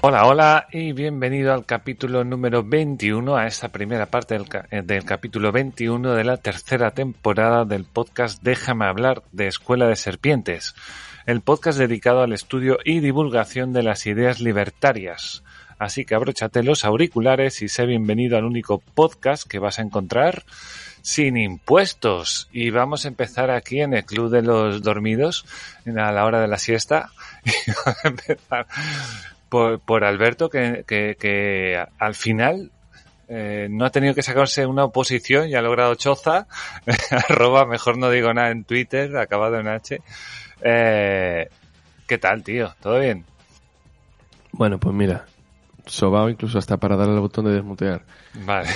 Hola, hola y bienvenido al capítulo número 21, a esta primera parte del, eh, del capítulo 21 de la tercera temporada del podcast Déjame hablar de Escuela de Serpientes, el podcast dedicado al estudio y divulgación de las ideas libertarias. Así que abróchate los auriculares y sé bienvenido al único podcast que vas a encontrar sin impuestos. Y vamos a empezar aquí en el Club de los Dormidos a la hora de la siesta. Y vamos a empezar por, por Alberto, que, que, que al final eh, no ha tenido que sacarse una oposición y ha logrado choza. Arroba, mejor no digo nada en Twitter, acabado en H. Eh, ¿Qué tal, tío? ¿Todo bien? Bueno, pues mira, sobao incluso hasta para darle al botón de desmutear. Vale.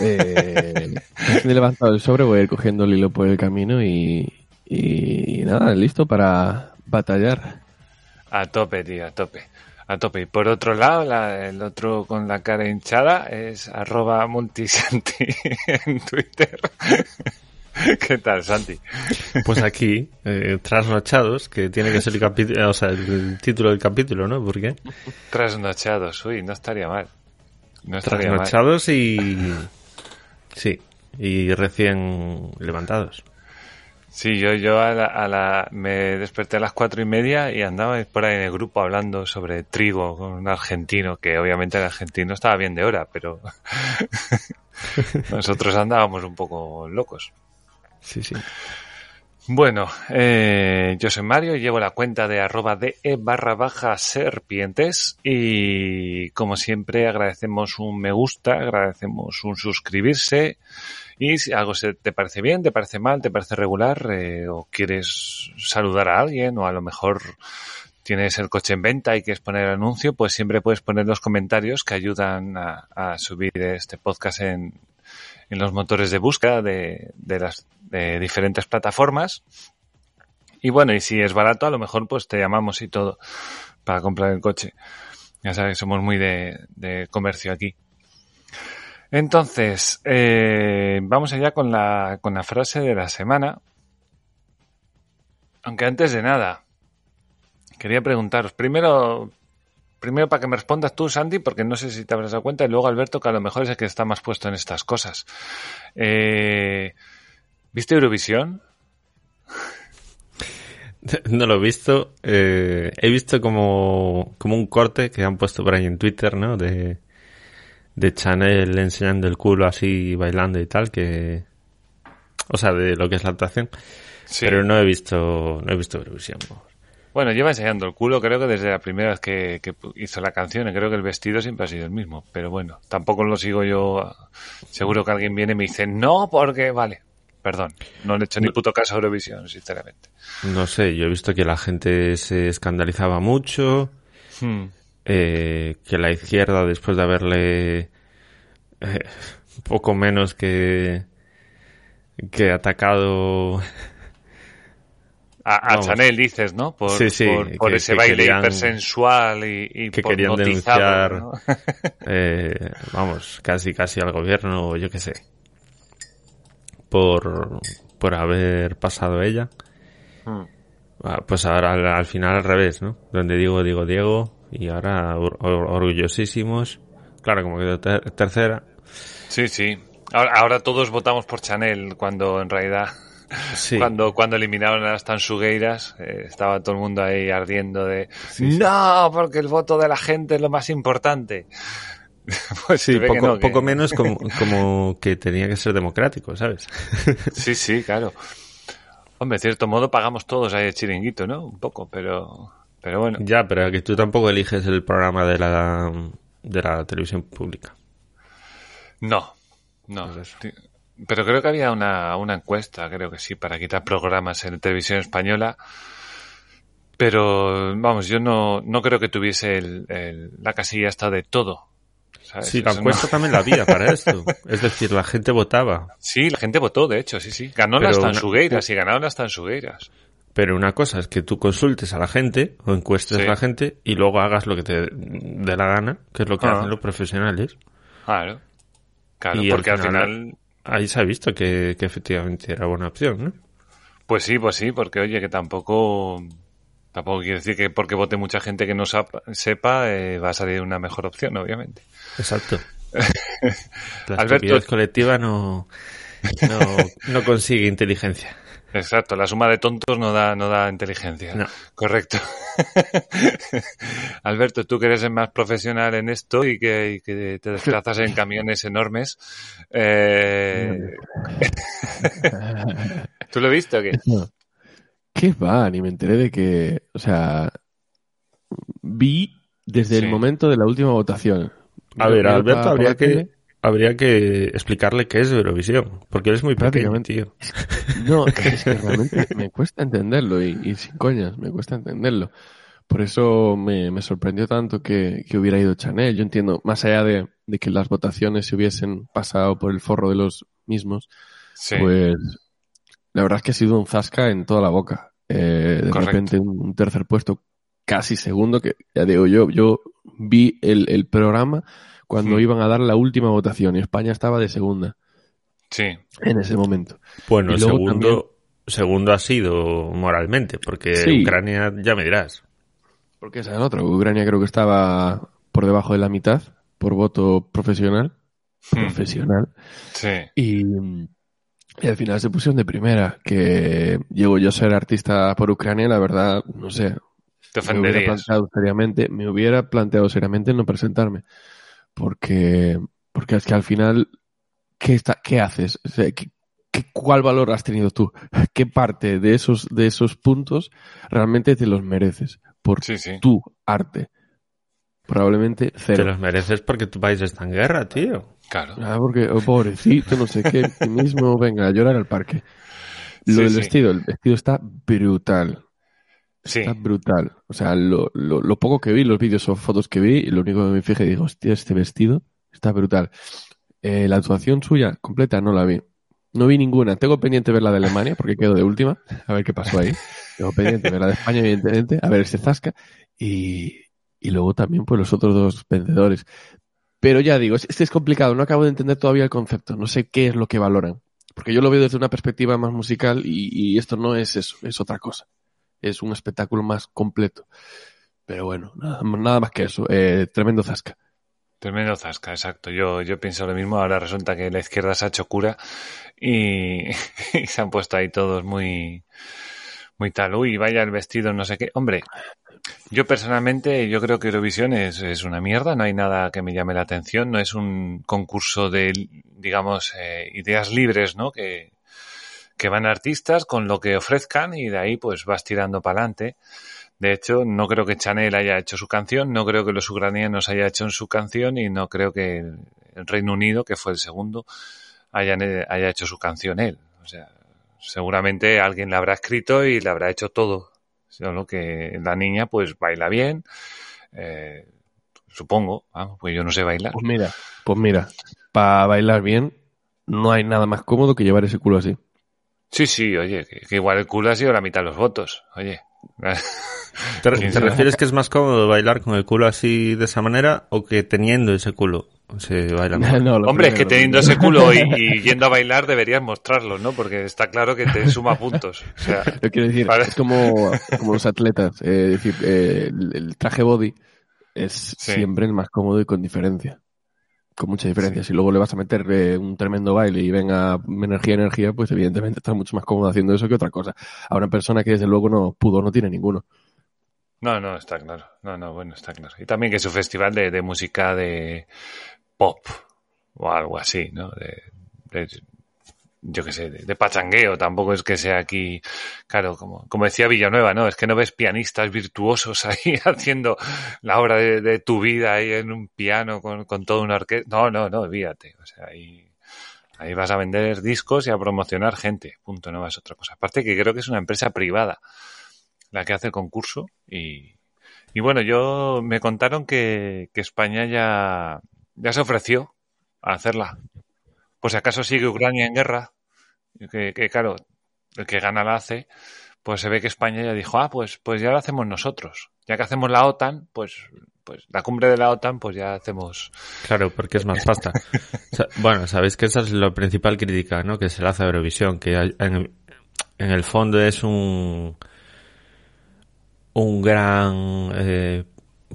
Eh, he levantado el sobre, voy a ir cogiendo el hilo por el camino y, y nada, listo para batallar. A tope, tío, a tope. A tope. Y por otro lado, la- el otro con la cara hinchada es arroba multisanti en Twitter. ¿Qué tal, Santi? Pues aquí, eh, trasnochados, que tiene que ser el, capi- o sea, el título del capítulo, ¿no? ¿Por qué? Trasnochados, uy, no estaría mal. No estaría mal. Trasnochados y... Sí, y recién levantados. Sí, yo, yo a la, a la- me desperté a las cuatro y media y andaba por ahí en el grupo hablando sobre trigo con un argentino, que obviamente el argentino estaba bien de hora, pero nosotros andábamos un poco locos. Sí, sí. Bueno, eh, yo soy Mario y llevo la cuenta de arroba de barra baja serpientes y como siempre agradecemos un me gusta, agradecemos un suscribirse y si algo se te parece bien, te parece mal, te parece regular eh, o quieres saludar a alguien o a lo mejor tienes el coche en venta y quieres poner el anuncio, pues siempre puedes poner los comentarios que ayudan a, subir este podcast en, en los motores de búsqueda de, de las de diferentes plataformas. Y bueno, y si es barato, a lo mejor pues te llamamos y todo para comprar el coche. Ya sabes, somos muy de, de comercio aquí. Entonces, eh, vamos allá con la, con la frase de la semana. Aunque antes de nada, quería preguntaros, primero, primero para que me respondas tú, Sandy, porque no sé si te habrás dado cuenta, y luego Alberto, que a lo mejor es el que está más puesto en estas cosas. Eh, ¿Viste Eurovisión? No lo he visto. eh, he visto como, como un corte que han puesto por ahí en Twitter, ¿no? De, de Chanel enseñando el culo así, bailando y tal, que... O sea, de lo que es la actuación. Sí. Pero no he visto, no he visto Eurovisión. Bueno, lleva enseñando el culo, creo que desde la primera vez que, que hizo la canción, y creo que el vestido siempre ha sido el mismo. Pero bueno, tampoco lo sigo yo. Seguro que alguien viene y me dice, no, porque vale. Perdón, no le he hecho ni puto caso a Eurovisión, sinceramente. No sé, yo he visto que la gente se escandalizaba mucho, Hmm. Eh, que la izquierda, después de haberle eh, poco menos que, que atacado A. Chanel dices, ¿no? Por, Sí, sí, por, por que- ese que baile querían- hipersensual y, y que por querían denunciar ¿no? eh, vamos, casi casi al gobierno yo qué sé, por, por haber pasado ella. Hmm. Ah, Pues ahora al, al final al revés, ¿no? Donde digo, digo Diego y ahora or- or- orgullosísimos. Claro, como quedó ter- tercera. Sí, sí. Ahora, ahora todos votamos por Chanel cuando en realidad Sí. Cuando, cuando eliminaron a las tansugueiras, eh, estaba todo el mundo ahí ardiendo de no, porque el voto de la gente es lo más importante. pues Sí, que no, que- poco menos como, como que tenía que ser democrático, ¿sabes? Sí, sí, claro. Hombre, de cierto modo pagamos todos ahí el chiringuito, ¿no? Un poco, pero, pero bueno. Ya, pero que tú tampoco eliges el programa de la, de la televisión pública. No, no. Pues Pero creo que había una, una encuesta, creo que sí, para quitar programas en televisión española. Pero, vamos, yo no, no creo que tuviese el, el- la casilla esta de todo. ¿sabes? Sí, la encuesta no- también la había para esto. Es decir, la gente votaba. Sí, la gente votó, de hecho, sí, sí. Ganó Pero las una- tansugueiras y ganaron las tansugueiras. Pero una cosa es que tú consultes a la gente o encuestes Sí. a la gente y luego hagas lo que te dé la gana, que es lo que Ah. hacen los profesionales. Claro. Claro, Y porque al final- final, Ahí se ha visto que, que efectivamente era buena opción, ¿no? pues sí, pues sí, porque oye, que tampoco, tampoco quiere decir que porque vote mucha gente que no sepa, eh, va a salir una mejor opción, obviamente. Exacto. La Alberto- colectiva no, no, no consigue inteligencia. Exacto, la suma de tontos no da, no da inteligencia. No. Correcto. Alberto, tú que eres el más profesional en esto y que, y que te desplazas en camiones enormes, eh... ¿tú lo viste o qué? No. ¿Qué va? Ni me enteré de que. O sea. Vi desde Sí. el momento de la última votación. A ver, Alberto, habría que, tele. habría que explicarle qué es Eurovisión, porque él es muy pequeño, Prácticamente. tío. No, es que realmente me cuesta entenderlo y, y sin coñas, me cuesta entenderlo. Por eso me, me sorprendió tanto que, que hubiera ido Chanel. Yo entiendo, más allá de, de que las votaciones se hubiesen pasado por el forro de los mismos, Sí, pues la verdad es que ha sido un zasca en toda la boca. Eh, de Correcto. repente un, tercer puesto casi segundo, que ya digo yo, yo vi el, el programa cuando Hmm. iban a dar la última votación y España estaba de segunda sí, en ese momento. Bueno, luego segundo, segundo ha sido moralmente, porque Sí. Ucrania, ya me dirás. Porque esa es otra. Ucrania creo que estaba por debajo de la mitad por voto profesional. Hmm. Profesional. sí, Y, y al final se pusieron de primera. Que llego yo a ser artista por Ucrania, la verdad, no sé. te Me hubiera planteado seriamente, me hubiera planteado seriamente no presentarme. Porque, porque es que al final, ¿qué, está, qué haces? O sea, ¿qué- qué- ¿Cuál valor has tenido tú? ¿Qué parte de esos, de esos puntos realmente te los mereces? Por Sí, sí. tu arte. Probablemente Te cero. los mereces porque tu país está en guerra, tío. Claro. Ah, porque, oh, pobrecito, no sé qué, ti mismo, venga, a llorar al parque. Lo Sí, del sí. vestido, el vestido está brutal. Sí, Está brutal. O sea, lo, lo, lo poco que vi, los vídeos o fotos que vi, lo único que me fijé, digo, hostia, este vestido está brutal. Eh, la actuación suya completa no la vi. No vi ninguna. Tengo pendiente ver la de Alemania, porque quedo de última. A ver qué pasó ahí. Tengo pendiente ver la de España, evidentemente. A ver este Zasca. Y, y luego también, pues, los otros dos vencedores. Pero ya digo, este es complicado. No acabo de entender todavía el concepto. No sé qué es lo que valoran. Porque yo lo veo desde una perspectiva más musical y, y esto no es eso, es otra cosa. Es un espectáculo más completo. Pero bueno, nada, nada más que eso. Eh, tremendo zasca. Tremendo zasca, exacto. Yo, yo pienso lo mismo. Ahora resulta que la izquierda se ha hecho cura y, se han puesto ahí todos muy, muy tal. Uy, vaya el vestido, no sé qué. Hombre, yo personalmente, yo creo que Eurovisión es, es una mierda. No hay nada que me llame la atención. No es un concurso de, digamos, eh, ideas libres, ¿no? Que, que van artistas con lo que ofrezcan y de ahí pues vas tirando para adelante. De hecho, no creo que Chanel haya hecho su canción, no creo que los ucranianos haya hecho su canción y no creo que el Reino Unido, que fue el segundo, hayan, haya hecho su canción él. O sea, seguramente alguien la habrá escrito y le habrá hecho todo. Solo que la niña pues baila bien, eh, supongo, vamos, pues yo no sé bailar. Pues mira, pues mira, para bailar bien, no hay nada más cómodo que llevar ese culo así. Sí, sí, oye, que, que igual el culo ha sido la mitad de los votos. Oye. ¿Te, refieres que es más cómodo bailar con el culo así de esa manera o que teniendo ese culo se baila mejor? No, Hombre, es que teniendo ese culo y, y yendo a bailar deberías mostrarlo, ¿no? Porque está claro que te suma puntos. O sea, Lo quiero decir, Vale. es como, como los atletas. eh, es decir, eh, el, el traje body es Sí. siempre el más cómodo y con diferencia. Con mucha diferencia. Si luego le vas a meter eh, un tremendo baile y venga energía, energía, pues evidentemente estás mucho más cómodo haciendo eso que otra cosa. A una persona que desde luego no pudo, no tiene ninguno. No, no, está claro. No, no, bueno, está claro. Y también que es un festival de, de música de pop o algo así, ¿no? De, de yo qué sé, de, de, pachangueo, tampoco es que sea aquí, claro, como, como decía Villanueva, ¿no? Es que no ves pianistas virtuosos ahí haciendo la obra de, tu vida ahí en un piano con, con todo un orquesta. No, no, no, fíjate, o sea, ahí, ahí vas a vender discos y a promocionar gente, punto, no es otra cosa. Aparte que creo que es una empresa privada la que hace el concurso y, y bueno, yo me contaron que, que España ya, ya se ofreció a hacerla. Pues si acaso sigue Ucrania en guerra, que, que, claro, el que gana la hace, pues se ve que España ya dijo, ah, pues, pues ya lo hacemos nosotros. Ya que hacemos la OTAN, pues, pues la cumbre de la OTAN, pues ya hacemos. Claro, porque es más pasta. o sea, bueno, sabéis que esa es la principal crítica, ¿no? Que se le hace a Eurovisión, que en, en el fondo es un, un gran eh,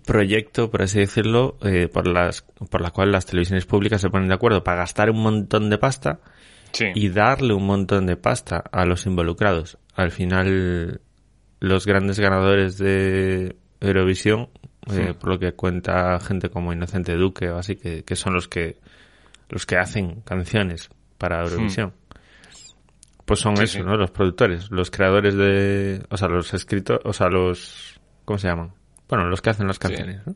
proyecto, por así decirlo, eh, por las por la cual las televisiones públicas se ponen de acuerdo para gastar un montón de pasta Sí. y darle un montón de pasta a los involucrados. Al final, los grandes ganadores de Eurovisión, eh, por lo que cuenta gente como Inocente Duque o así, que, que son los que los que hacen canciones para Eurovisión. Pues son eso. ¿no? Los productores, los creadores de, o sea, los escritores, o sea, los, ¿cómo se llaman? Bueno, los que hacen las canciones, ¿no?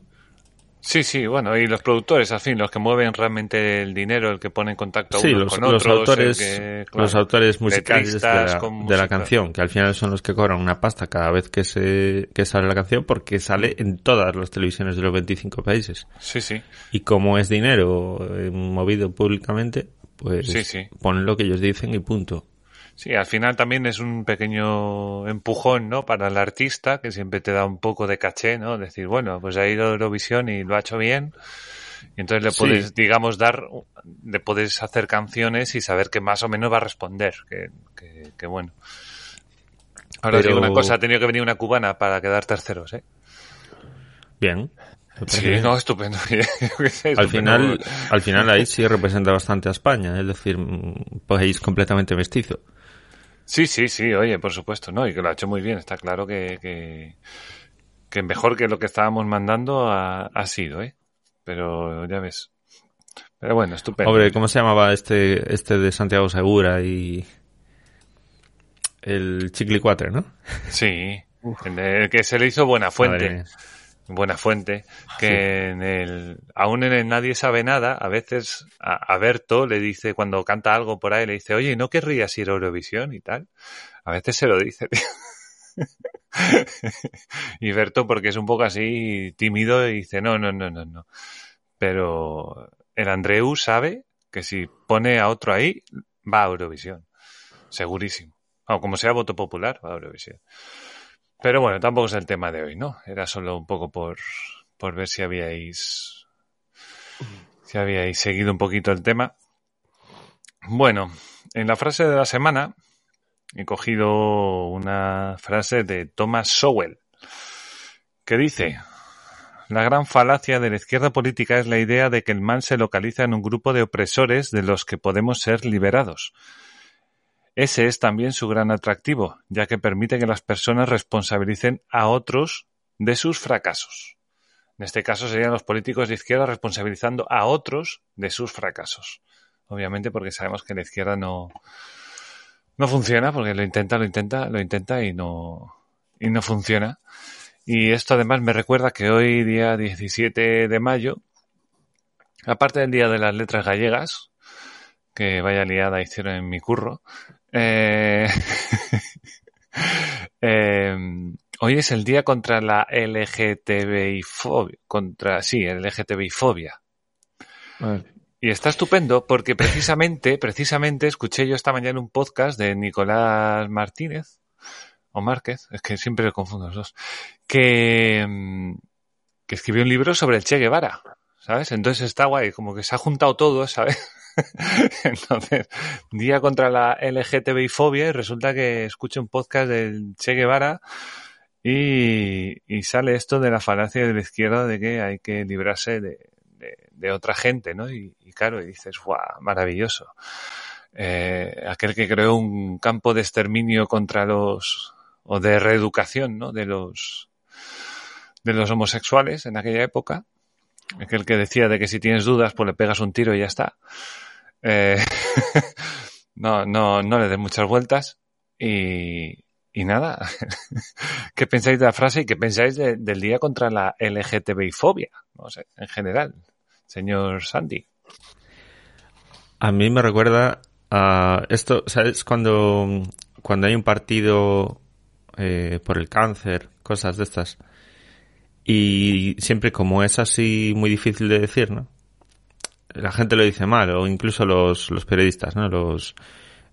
Sí, sí, bueno, y los productores, al fin, los que mueven realmente el dinero, el que pone en contacto a Sí, unos los, con los otros, autores, el que, claro, los autores musicales de la, de canción, que al final son los que cobran una pasta cada vez que se que sale la canción, porque sale en todas las televisiones de los 25 países. Sí, sí. Y como es dinero eh, movido públicamente, pues Sí, sí. ponen lo que ellos dicen y punto. Sí, al final también es un pequeño empujón, ¿no? Para el artista, que siempre te da un poco de caché, ¿no? Decir, bueno, pues ha ido a Eurovisión y lo ha hecho bien. Y entonces le Sí. puedes, digamos, dar, le puedes hacer canciones y saber que más o menos va a responder. Que, que, que bueno. Ahora os digo una cosa, ha tenido que venir una cubana para quedar terceros, ¿eh? Bien. Sí, no, estupendo. Al final, al final ahí sí representa bastante a España, es decir, un país completamente mestizo. Sí, sí, sí, oye, por supuesto, ¿no? Y que lo ha hecho muy bien, está claro que, que, que mejor que lo que estábamos mandando ha, ha sido, ¿eh? Pero ya ves. Pero bueno, estupendo. Hombre, ¿cómo se llamaba este, este de Santiago Segura y el Chicle no? Sí, en el que se le hizo buena fuente. Buena fuente, que en el, aún en el Nadie sabe nada, a veces a, a Berto le dice, cuando canta algo por ahí, le dice, oye, ¿no querrías ir a Eurovisión y tal? A veces se lo dice, tío. y Berto, porque es un poco así tímido, y dice, no, no, no, no, no. Pero el Andreu sabe que si pone a otro ahí, va a Eurovisión. Segurísimo. O como sea voto popular, va a Eurovisión. Pero bueno, tampoco es el tema de hoy, ¿no? Era solo un poco por, por ver si habíais, si habíais seguido un poquito el tema. Bueno, en la frase de la semana he cogido una frase de Thomas Sowell que dice, la gran falacia de la izquierda política es la idea de que el mal se localiza en un grupo de opresores de los que podemos ser liberados. Ese es también su gran atractivo, ya que permite que las personas responsabilicen a otros de sus fracasos. En este caso serían los políticos de izquierda responsabilizando a otros de sus fracasos. Obviamente porque sabemos que la izquierda no, no funciona, porque lo intenta, lo intenta, lo intenta y no, y no funciona. Y esto además me recuerda que hoy, día 17 de mayo, aparte del Día de las Letras Gallegas, que vaya liada hicieron en mi curro, eh, eh, hoy es el día contra la LGTBI fobia, contra, sí, LGTBI fobia. Vale. Y está estupendo porque precisamente, precisamente escuché yo esta mañana un podcast de Nicolás Martínez, o Márquez, es que siempre lo confundo los dos, que, mm, que escribió un libro sobre el Che Guevara, ¿sabes? Entonces está guay, como que se ha juntado todo, ¿sabes? Entonces, día contra la LGTBI fobia y resulta que escucho un podcast del Che Guevara y, sale esto de la falacia de la izquierda de que hay que librarse de, otra gente, ¿no? Y, y claro, y dices, ¡guau! Maravilloso. Eh, aquel que creó un campo de exterminio contra los, o de reeducación, ¿no? De los, de los homosexuales en aquella época. Aquel que decía de que si tienes dudas, pues le pegas un tiro y ya está. Eh, no, no, no le des muchas vueltas. Y, y nada, ¿qué pensáis de la frase y qué pensáis de- del día contra la LGTBI-fobia? No sé, en general, señor Sandy. A mí me recuerda a esto, ¿sabes? Cuando, cuando hay un partido eh, por el cáncer, cosas de estas. Y siempre como es así muy difícil de decir, ¿no? La gente lo dice mal, o incluso los, los periodistas, ¿no? Los,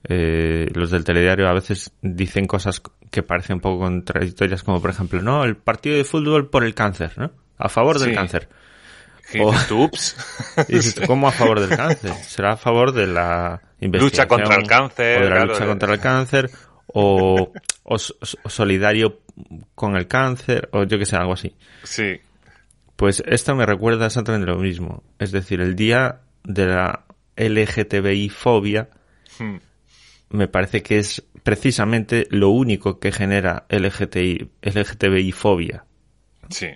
eh, los del telediario a veces dicen cosas que parecen un poco contradictorias, como por ejemplo, no, el partido de fútbol por el cáncer, ¿no? A favor del Sí. cáncer. ¿Qué Oh. dices tú? Ups. Y dices, ¿cómo a favor del cáncer? ¿Será a favor de la investigación? Lucha contra el cáncer, O de la claro, lucha de- contra el cáncer, o, o o solidario con el cáncer, o yo que sé, algo así. Sí, Pues esto me recuerda exactamente lo mismo. Es decir, el día de la LGTBI-fobia Hmm. me parece que es precisamente lo único que genera LGTI, LGTBI-fobia. sí,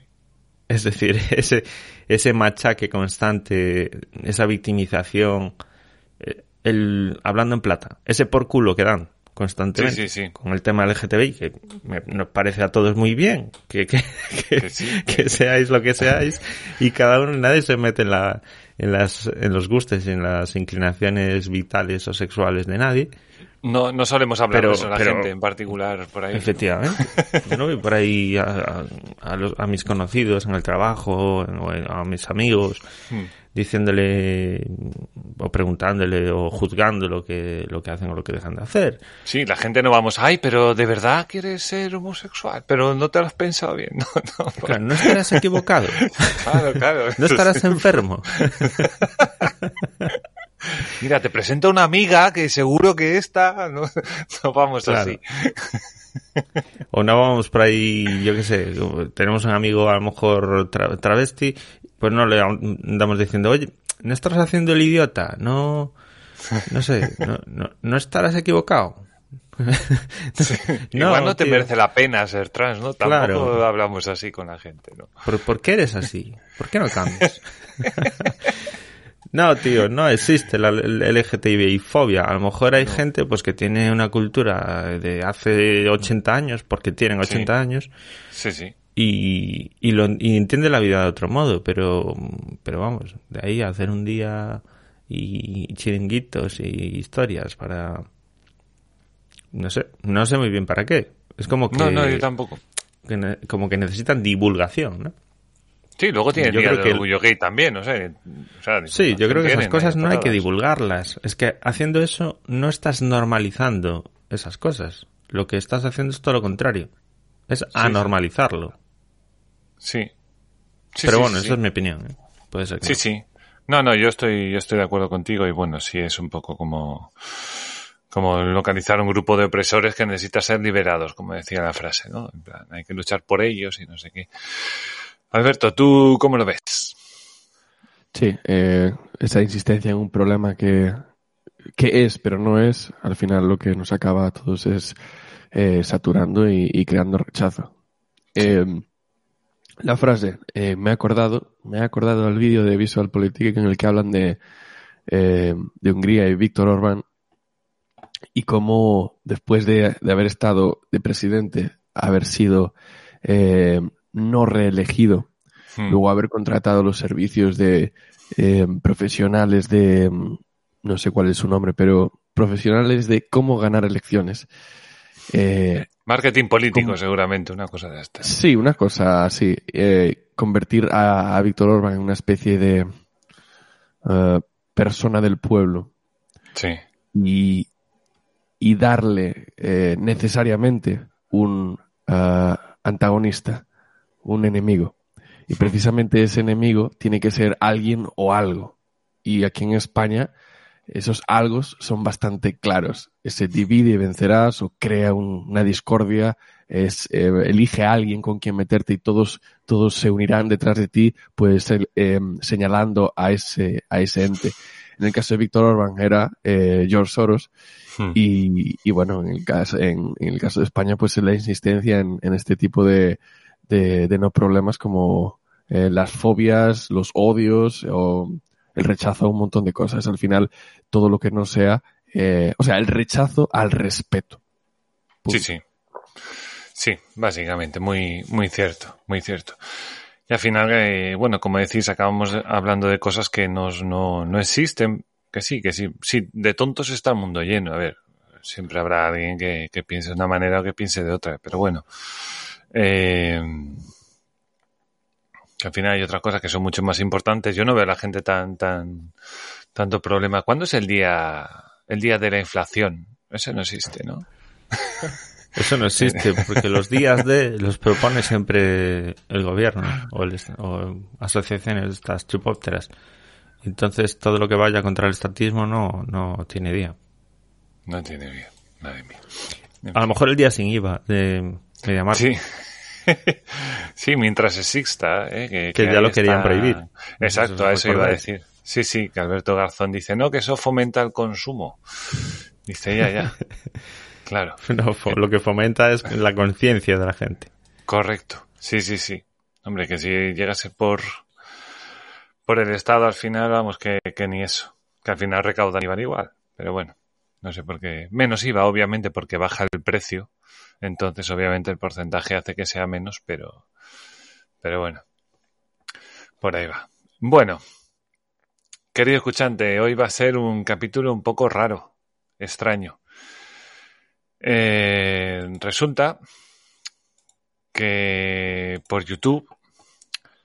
Es decir, ese, ese machaque constante, esa victimización, eh, el, hablando en plata, ese por culo que dan constantemente Sí, sí, sí. con el tema LGTBI, que me- nos parece a todos muy bien, que, que, que, seáis lo que seáis, y cada uno, nadie se mete en la, en las, en los gustos en las inclinaciones vitales o sexuales de nadie. No, no solemos hablar Pero- de eso a la pero- gente en particular por ahí. Efectivamente. Yo no voy por ahí a, a- a los- a mis conocidos en el trabajo, o a mis amigos, Hmm. Diciéndole o preguntándole o juzgando lo que, lo que hacen o lo que dejan de hacer. Sí, la gente no vamos, ay, pero ¿de verdad quieres ser homosexual? Pero no te lo has pensado bien. No, no, no. Claro, no estarás equivocado. Claro, claro. No estarás enfermo. Mira, te presento a una amiga que seguro que esta no, no vamos Claro. así. O no vamos por ahí, yo qué sé, tenemos un amigo a lo mejor tra- travesti, pues no le andamos diciendo, oye, no estás haciendo el idiota, no, no sé, no, no, no estarás equivocado. Igual no te tío. merece la pena ser trans, ¿no? Tampoco Claro. hablamos así con la gente, ¿no? ¿Por, por qué eres así? ¿Por qué no cambias? no, tío, no existe la LGTBI-fobia. A lo mejor hay gente pues que tiene una cultura de hace 80 años, porque tienen 80 Sí. años, Sí, sí. y, y, lo, y entiende la vida de otro modo, pero, pero vamos, de ahí a hacer un día y chiringuitos y historias para... No sé, no sé muy bien para qué. Es como que, No, no, yo tampoco. que como que necesitan divulgación, ¿no? Sí, luego tiene el Yo día creo del que el- orgullo gay también, no sé. O sea, Sí, yo creo que esas cosas ahí no hay que divulgarlas. Es que haciendo eso no estás normalizando esas cosas. Lo que estás haciendo es todo lo contrario. Es anormalizarlo. Sí. Sí, Pero sí, bueno, sí. es mi opinión. ¿eh? Puede ser que Sí, no. sí. No, no, yo estoy, yo estoy de acuerdo contigo y bueno, sí es un poco como, como localizar un grupo de opresores que necesita ser liberados, como decía la frase, ¿no? En plan, hay que luchar por ellos y no sé qué. Alberto, ¿tú cómo lo ves? Sí, eh, esa insistencia en un problema que, que es, pero no es, al final lo que nos acaba a todos es eh, saturando y, y creando rechazo. Eh, la frase, me he acordado, me he acordado del vídeo de Visual Politic en el que hablan de, de Hungría y Víctor Orbán y cómo después de, de haber estado de presidente, haber sido eh, no reelegido, Hmm. luego haber contratado los servicios de eh, profesionales de, mm, no sé cuál es su nombre, pero profesionales de cómo ganar elecciones. Eh, Marketing político, ¿Cómo? seguramente, una cosa de estas. sí, una cosa así, eh, convertir a, a Víctor Orban en una especie de persona del pueblo Sí. y, y darle eh, necesariamente un antagonista, un enemigo. Y precisamente ese enemigo tiene que ser alguien o algo. Y aquí en España esos algos son bastante claros. Ese divide y vencerás o crea un- una discordia es, eh, elige a alguien con quien meterte y todos, todos se unirán detrás de ti, pues eh, señalando a ese, a ese ente. En el caso de Víctor Orban era eh, George Soros hmm. y, y, bueno, en el caso, en, en, el caso de España pues la insistencia en, en este tipo de, de, de, no problemas como eh, las fobias, los odios o el rechazo a un montón de cosas. Al final, todo lo que no sea, eh, o sea, el rechazo al respeto. Sí, sí. Sí, básicamente, muy, muy cierto, muy cierto. Y al final, eh, bueno, como decís, acabamos hablando de cosas que nos, no, no existen, que sí, que sí, sí, de tontos está el mundo lleno. A ver, siempre habrá alguien que, que piense de una manera o que piense de otra, pero bueno. Eh, al final hay otras cosas que son mucho más importantes. Yo no veo a la gente tan, tan, tanto problema. ¿Cuándo es el día, el día de la inflación? Eso no existe, ¿no? Eso no existe, porque los días de los propone siempre el gobierno o, el, o asociaciones estas chupópteras. Entonces todo lo que vaya contra el estatismo no, no tiene día. No tiene día, madre mía. A lo mejor el día sin IVA de llamar Sí. sí, mientras exista. ¿eh? Que, que, ya lo querían prohibir. Exacto, a eso iba a decir. Sí, sí, que Alberto Garzón dice, no, que eso fomenta el consumo. Dice, ya, ya. Claro. No, lo que fomenta es la conciencia de la gente. Correcto. Sí, sí, sí. Hombre, que si llegase por, por el Estado al final, vamos, que, que ni eso. Que al final recaudan IVA igual. Pero bueno, no sé por qué. Menos IVA, obviamente, porque baja el precio. Entonces, obviamente, el porcentaje hace que sea menos, pero, pero bueno. Por ahí va. Bueno. Querido escuchante, hoy va a ser un capítulo un poco raro, extraño. Eh, resulta que por YouTube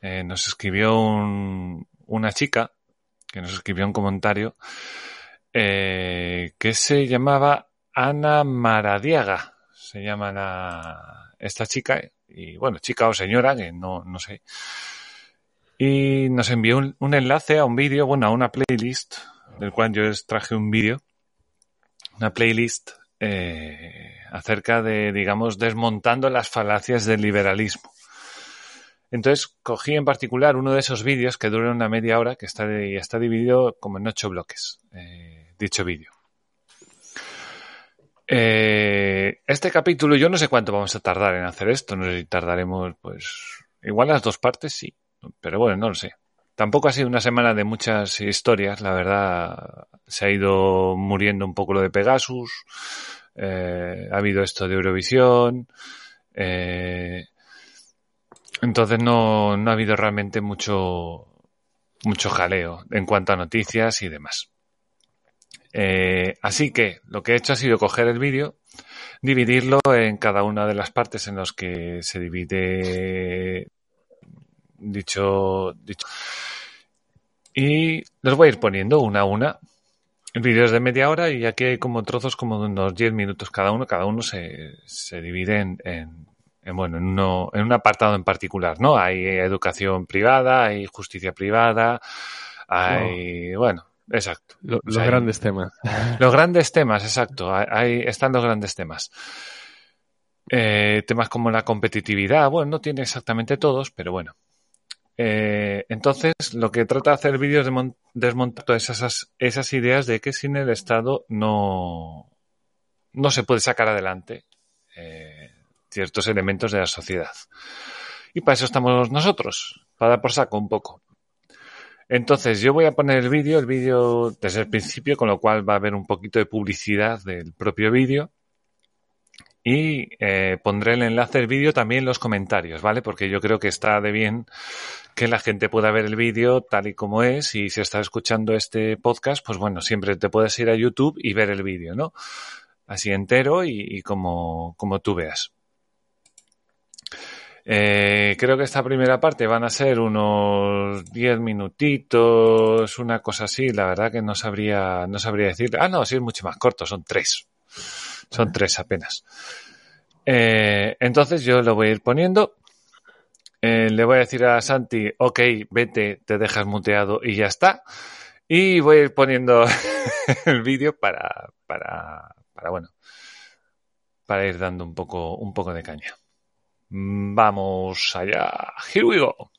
eh, nos escribió un, una chica que nos escribió un comentario eh, que se llamaba Ana Maradiaga. Se llama la, esta chica, y bueno, chica o señora, que no, no sé. Y nos envió un, un enlace a un vídeo, bueno, a una playlist, del cual yo traje un vídeo, una playlist eh, acerca de, digamos, desmontando las falacias del liberalismo. Entonces cogí en particular uno de esos vídeos que dura una media hora, que está, de, está dividido como en ocho bloques, eh, dicho vídeo. Eh, este capítulo, yo no sé cuánto vamos a tardar en hacer esto, no sé si tardaremos, pues, igual las dos partes, sí, pero bueno, no lo sé. Tampoco ha sido una semana de muchas historias, la verdad. Se ha ido muriendo un poco lo de Pegasus, eh, ha habido esto de Eurovisión, eh, entonces no, no ha habido realmente mucho, mucho jaleo en cuanto a noticias y demás. Eh, así que lo que he hecho ha sido coger el vídeo, dividirlo en cada una de las partes en las que se divide dicho, dicho. Y los voy a ir poniendo una a una. El vídeo es de media hora y aquí hay como trozos como de unos 10 minutos cada uno. Cada uno se, se divide en, en, en, bueno, en, uno, en un apartado en particular, ¿no? Hay educación privada, hay justicia privada, hay, no. bueno, exacto. Lo, los hay, grandes temas. Los grandes temas, exacto. Ahí están los grandes temas. Eh, temas como la competitividad, bueno, no tiene exactamente todos, pero bueno. Eh, entonces, lo que trata de hacer el vídeo es de desmontar todas esas, esas ideas de que sin el Estado no, no se puede sacar adelante eh, ciertos elementos de la sociedad. Y para eso estamos nosotros, para dar por saco un poco. Entonces, yo voy a poner el vídeo, el vídeo desde el principio, con lo cual va a haber un poquito de publicidad del propio vídeo. Y eh, pondré el enlace del vídeo también en los comentarios, ¿vale? Porque yo creo que está de bien que la gente pueda ver el vídeo tal y como es y si estás escuchando este podcast, pues bueno, siempre te puedes ir a YouTube y ver el vídeo, ¿no? Así entero y, y como, como tú veas. Eh, creo que esta primera parte van a ser unos 10 minutitos, una cosa así. La verdad que no sabría, no sabría decir. Ah, no, sí es mucho más corto, son tres. Son tres apenas. Eh, entonces yo lo voy a ir poniendo. Eh, le voy a decir a Santi, ok, vete, te dejas muteado y ya está. Y voy a ir poniendo el vídeo para, para, para, bueno, para ir dando un poco, un poco de caña. Vamos allá. Here we go.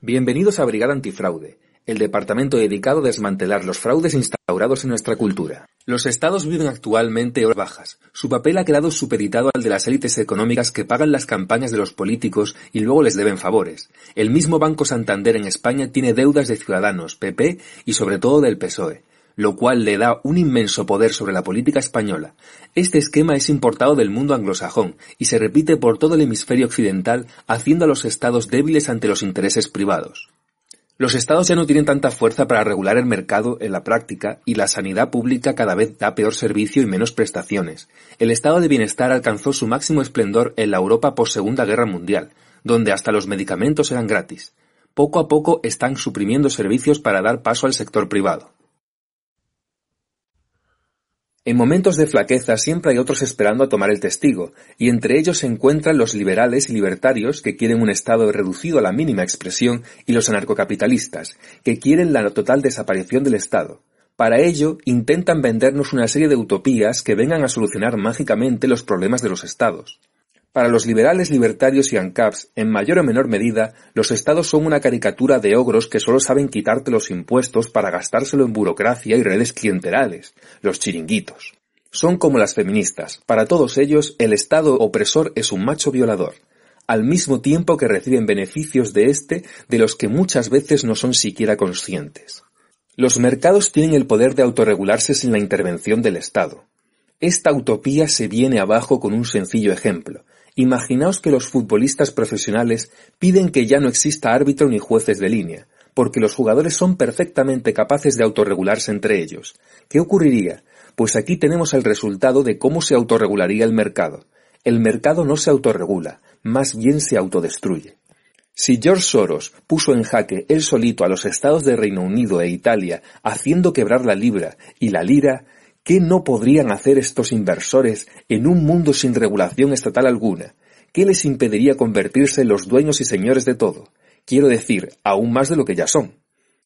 Bienvenidos a Brigada Antifraude, el departamento dedicado a desmantelar los fraudes instaurados en nuestra cultura. Los estados viven actualmente horas bajas. Su papel ha quedado supeditado al de las élites económicas que pagan las campañas de los políticos y luego les deben favores. El mismo Banco Santander en España tiene deudas de Ciudadanos, PP y sobre todo del PSOE lo cual le da un inmenso poder sobre la política española. Este esquema es importado del mundo anglosajón y se repite por todo el hemisferio occidental, haciendo a los estados débiles ante los intereses privados. Los estados ya no tienen tanta fuerza para regular el mercado en la práctica y la sanidad pública cada vez da peor servicio y menos prestaciones. El estado de bienestar alcanzó su máximo esplendor en la Europa post Segunda Guerra Mundial, donde hasta los medicamentos eran gratis. Poco a poco están suprimiendo servicios para dar paso al sector privado. En momentos de flaqueza siempre hay otros esperando a tomar el testigo, y entre ellos se encuentran los liberales y libertarios que quieren un Estado reducido a la mínima expresión y los anarcocapitalistas, que quieren la total desaparición del Estado. Para ello, intentan vendernos una serie de utopías que vengan a solucionar mágicamente los problemas de los Estados. Para los liberales, libertarios y ANCAPs, en mayor o menor medida, los estados son una caricatura de ogros que solo saben quitarte los impuestos para gastárselo en burocracia y redes clienterales, los chiringuitos. Son como las feministas. Para todos ellos, el Estado opresor es un macho violador, al mismo tiempo que reciben beneficios de éste de los que muchas veces no son siquiera conscientes. Los mercados tienen el poder de autorregularse sin la intervención del Estado. Esta utopía se viene abajo con un sencillo ejemplo, Imaginaos que los futbolistas profesionales piden que ya no exista árbitro ni jueces de línea, porque los jugadores son perfectamente capaces de autorregularse entre ellos. ¿Qué ocurriría? Pues aquí tenemos el resultado de cómo se autorregularía el mercado. El mercado no se autorregula, más bien se autodestruye. Si George Soros puso en jaque él solito a los estados de Reino Unido e Italia, haciendo quebrar la libra y la lira, ¿Qué no podrían hacer estos inversores en un mundo sin regulación estatal alguna? ¿Qué les impediría convertirse en los dueños y señores de todo? Quiero decir, aún más de lo que ya son.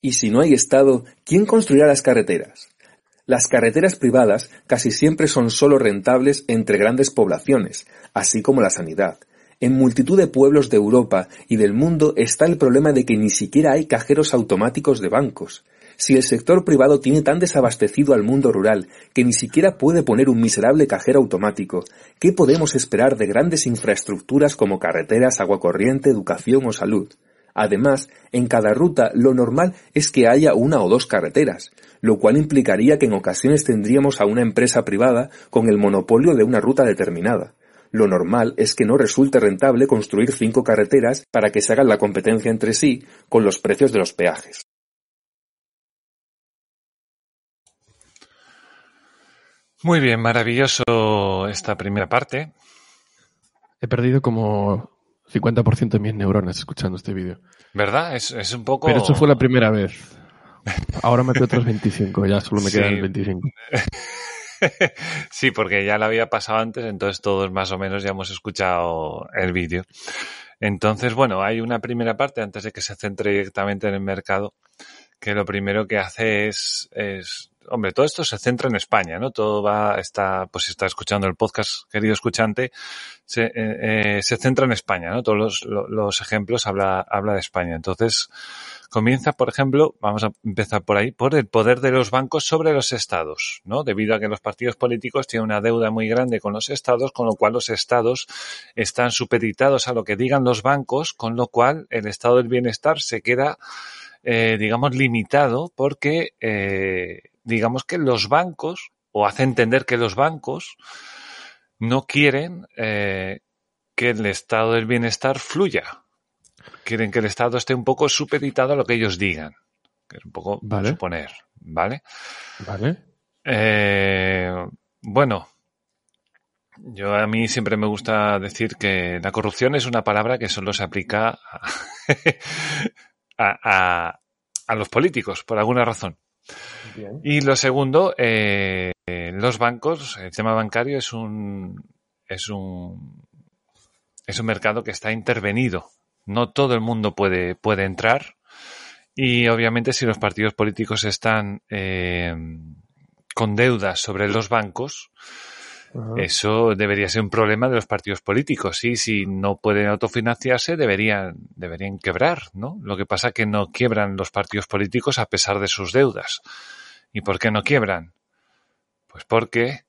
Y si no hay Estado, ¿quién construirá las carreteras? Las carreteras privadas casi siempre son solo rentables entre grandes poblaciones, así como la sanidad. En multitud de pueblos de Europa y del mundo está el problema de que ni siquiera hay cajeros automáticos de bancos. Si el sector privado tiene tan desabastecido al mundo rural que ni siquiera puede poner un miserable cajero automático, ¿qué podemos esperar de grandes infraestructuras como carreteras, agua corriente, educación o salud? Además, en cada ruta lo normal es que haya una o dos carreteras, lo cual implicaría que en ocasiones tendríamos a una empresa privada con el monopolio de una ruta determinada. Lo normal es que no resulte rentable construir cinco carreteras para que se hagan la competencia entre sí con los precios de los peajes. Muy bien, maravilloso esta primera parte. He perdido como 50% de mis neuronas escuchando este vídeo. ¿Verdad? Es, es, un poco... Pero esto fue la primera vez. Ahora me quedo otros 25, ya solo me sí. quedan 25. sí, porque ya lo había pasado antes, entonces todos más o menos ya hemos escuchado el vídeo. Entonces, bueno, hay una primera parte antes de que se centre directamente en el mercado, que lo primero que hace es, es hombre, todo esto se centra en España, ¿no? Todo va, está, pues si está escuchando el podcast, querido escuchante, se, eh, eh, se centra en España, ¿no? Todos los, los, los, ejemplos habla, habla de España. Entonces, comienza, por ejemplo, vamos a empezar por ahí, por el poder de los bancos sobre los estados, ¿no? Debido a que los partidos políticos tienen una deuda muy grande con los estados, con lo cual los estados están supeditados a lo que digan los bancos, con lo cual el estado del bienestar se queda, eh, digamos, limitado porque, eh, digamos que los bancos, o hace entender que los bancos no quieren eh, que el estado del bienestar fluya. Quieren que el estado esté un poco supeditado a lo que ellos digan. Que es un poco vale. suponer, ¿vale? Vale. Eh, bueno, yo a mí siempre me gusta decir que la corrupción es una palabra que solo se aplica a, a, a, a los políticos, por alguna razón. Bien. Y lo segundo, eh, los bancos, el tema bancario es un, es un, es un mercado que está intervenido. No todo el mundo puede, puede entrar. Y obviamente si los partidos políticos están eh, con deudas sobre los bancos, Eso debería ser un problema de los partidos políticos y si no pueden autofinanciarse deberían, deberían quebrar, ¿no? Lo que pasa es que no quiebran los partidos políticos a pesar de sus deudas. ¿Y por qué no quiebran? Pues porque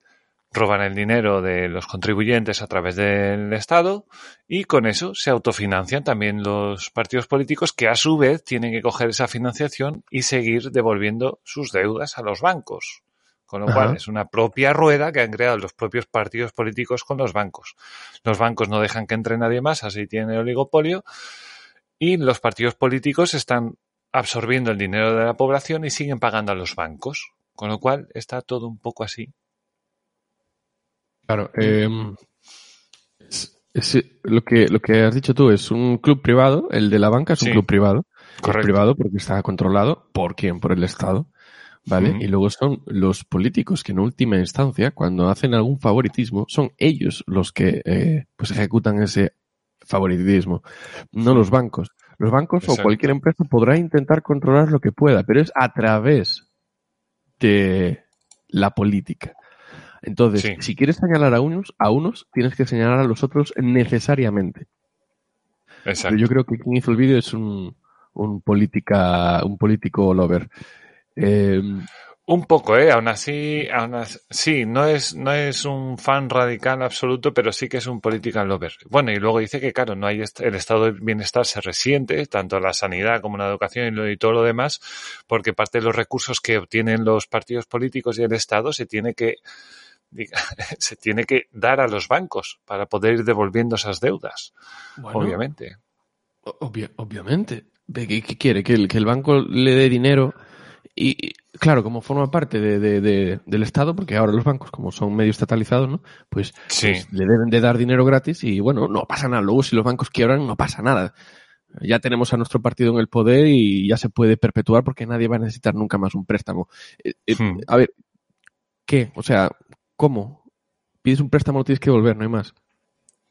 roban el dinero de los contribuyentes a través del Estado y con eso se autofinancian también los partidos políticos que a su vez tienen que coger esa financiación y seguir devolviendo sus deudas a los bancos. Con lo cual es una propia rueda que han creado los propios partidos políticos con los bancos. Los bancos no dejan que entre nadie más, así tiene oligopolio, y los partidos políticos están absorbiendo el dinero de la población y siguen pagando a los bancos. Con lo cual está todo un poco así. Claro, eh, es, lo, que, lo que has dicho tú es un club privado, el de la banca es un Sí. club privado. Correcto. Privado porque está controlado por quién, por el Estado. ¿Vale? Y luego son los políticos que en última instancia, cuando hacen algún favoritismo, son ellos los que eh, pues ejecutan ese favoritismo, no los bancos. Los bancos Exacto. o cualquier empresa podrá intentar controlar lo que pueda, pero es a través de la política. Entonces, Sí. si quieres señalar a unos, a unos, tienes que señalar a los otros necesariamente. Exacto. Pero yo creo que quien hizo el vídeo es un, un política, un político lover. Eh, Un poco, ¿eh? Aún así, aún así, sí, no es, no es un fan radical absoluto, pero sí que es un political lover. Bueno, y luego dice que, claro, no hay est- el estado de bienestar se resiente, tanto la sanidad como la educación y, lo- y todo lo demás, porque parte de los recursos que obtienen los partidos políticos y el Estado se tiene que, se tiene que dar a los bancos para poder ir devolviendo esas deudas, bueno, obviamente. obvia- obviamente. Ve, ¿Qué, qué quiere? Que el, que el banco le dé dinero y, claro, como forma parte de, de- de- del Estado, porque ahora los bancos, como son medio estatalizados, ¿no? Pues, Sí. pues le deben de dar dinero gratis y bueno, no pasa nada. Luego si los bancos quiebran, no pasa nada. Ya tenemos a nuestro partido en el poder y ya se puede perpetuar porque nadie va a necesitar nunca más un préstamo. Eh, eh, Hmm. A ver, ¿qué? O sea, ¿cómo? Pides un préstamo, lo tienes que devolver, no hay más.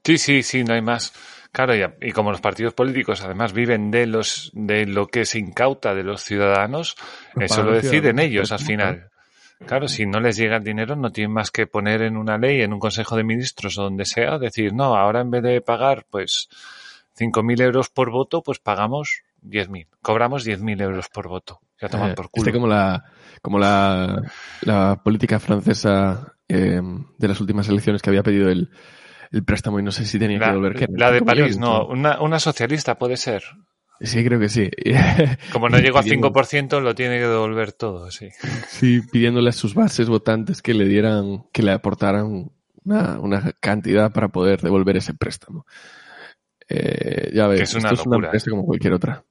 Sí, sí, sí, no hay más. Claro, y, y como los partidos políticos además viven de los de lo que se incauta de los ciudadanos, eso lo deciden ellos al final. Claro, si no les llega el dinero, no tienen más que poner en una ley, en un consejo de ministros o donde sea, decir, no, ahora en vez de pagar, pues, 5.000 euros por voto, pues pagamos 10.000. Cobramos 10.000 euros por voto. Ya toman Eh, por culo. Este como la, como la, la política francesa eh, de las últimas elecciones que había pedido el, el préstamo y no sé si tenía que la, devolver. ¿qué? la de ¿Cinco París, millones? no, una, una socialista puede ser. Sí, creo que sí. Como no llegó a Pidiendo- 5%, lo tiene que devolver todo, sí. Sí, pidiéndole a sus bases votantes que le dieran, que le aportaran una, una cantidad para poder devolver ese préstamo. Eh, ya ves, Que es una esto es una locura. empresa como cualquier otra.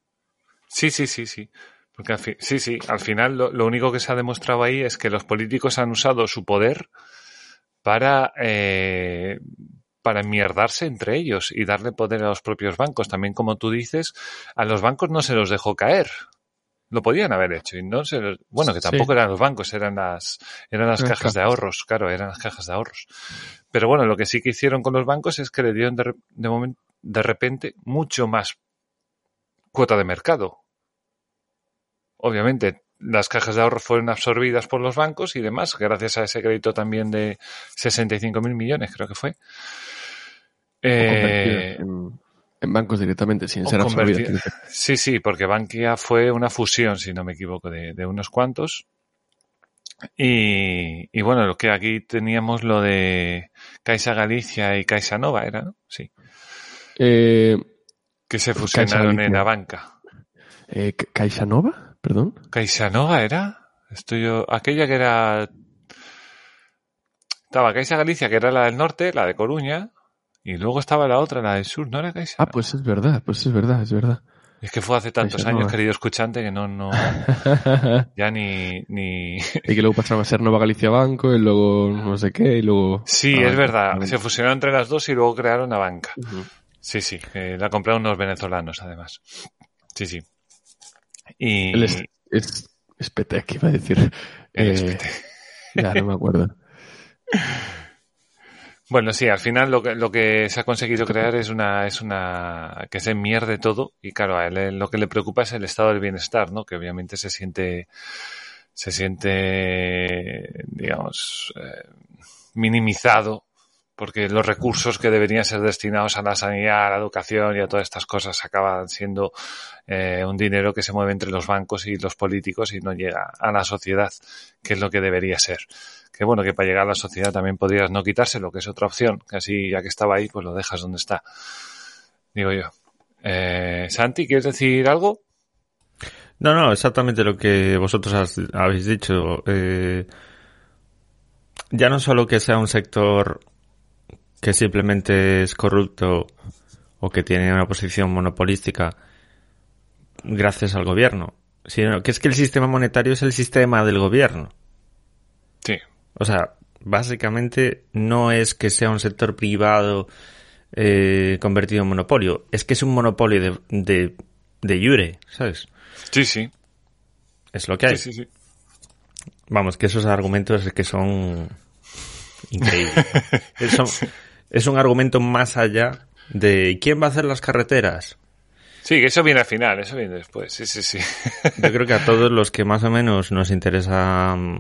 Sí, sí, sí, sí. Porque al fin, sí, sí, al final lo, lo único que se ha demostrado ahí es que los políticos han usado su poder para, eh, para enmierdarse entre ellos y darle poder a los propios bancos. También, como tú dices, a los bancos no se los dejó caer. Lo podían haber hecho y no se los- bueno, que Sí. tampoco eran los bancos, eran las, eran las cajas de ahorros, claro, eran las cajas de ahorros. Pero bueno, lo que sí que hicieron con los bancos es que le dieron de, de, repente mucho más cuota de mercado. Obviamente, las cajas de ahorros fueron absorbidas por los bancos y demás, gracias a ese crédito también de 65.000 millones, creo que fue. Eh, en, en bancos directamente, sin ser decir. Sí, sí, porque Bankia fue una fusión, si no me equivoco, de, de unos cuantos. Y, y bueno, lo que aquí teníamos lo de Caixa Galicia y Caixa Nova, ¿era? ¿no? Sí. Eh, Que se fusionaron en la banca. eh, Ca- ¿Caixa Nova? Perdón. ¿Caixa Nova era? Estoy yo, aquella que era... Estaba Caixa Galicia, que era la del norte, la de Coruña, y luego estaba la otra, la del sur, ¿no era Caixa? Ah, pues es verdad, pues es verdad, es verdad. Es que fue hace tantos años, Nova. querido escuchante, que no, no, ya ni, ni... y que luego pasaron a ser Nova Galicia Banco y luego no sé qué y luego... Sí, Ah, es verdad, se fusionaron entre las dos y luego crearon la banca. Sí, sí, la compraron unos venezolanos, además. Sí, sí. Y... Él es, es, es Petec, iba a decir. el Eh, espete. ya no me acuerdo. Bueno, sí, al final lo que, lo que se ha conseguido crear es una, es una, que se mierde todo y claro, a él lo que le preocupa es el estado del bienestar, ¿no? Que obviamente se siente, se siente, digamos, eh, minimizado porque los recursos que deberían ser destinados a la sanidad, a la educación y a todas estas cosas acaban siendo eh, un dinero que se mueve entre los bancos y los políticos y no llega a la sociedad, que es lo que debería ser. Que bueno, que para llegar a la sociedad también podrías no quitárselo, que es otra opción, que así ya que estaba ahí, pues lo dejas donde está. Digo yo. Eh, Santi, ¿quieres decir algo? No, no, exactamente lo que vosotros habéis dicho. Eh, ya no solo que sea un sector que simplemente es corrupto o que tiene una posición monopolística gracias al gobierno, sino que es que el sistema monetario es el sistema del gobierno. Sí. O sea, básicamente no es que sea un sector privado eh, convertido en monopolio, es que es un monopolio de, de, de jure, ¿sabes? Sí, sí. Es lo que hay. Sí, sí, sí. Vamos, que esos argumentos es que son increíbles. Son, es un argumento más allá de ¿quién va a hacer las carreteras? Sí, que eso viene al final, eso viene después, sí, sí, sí. Yo creo que a todos los que más o menos nos interesa mm,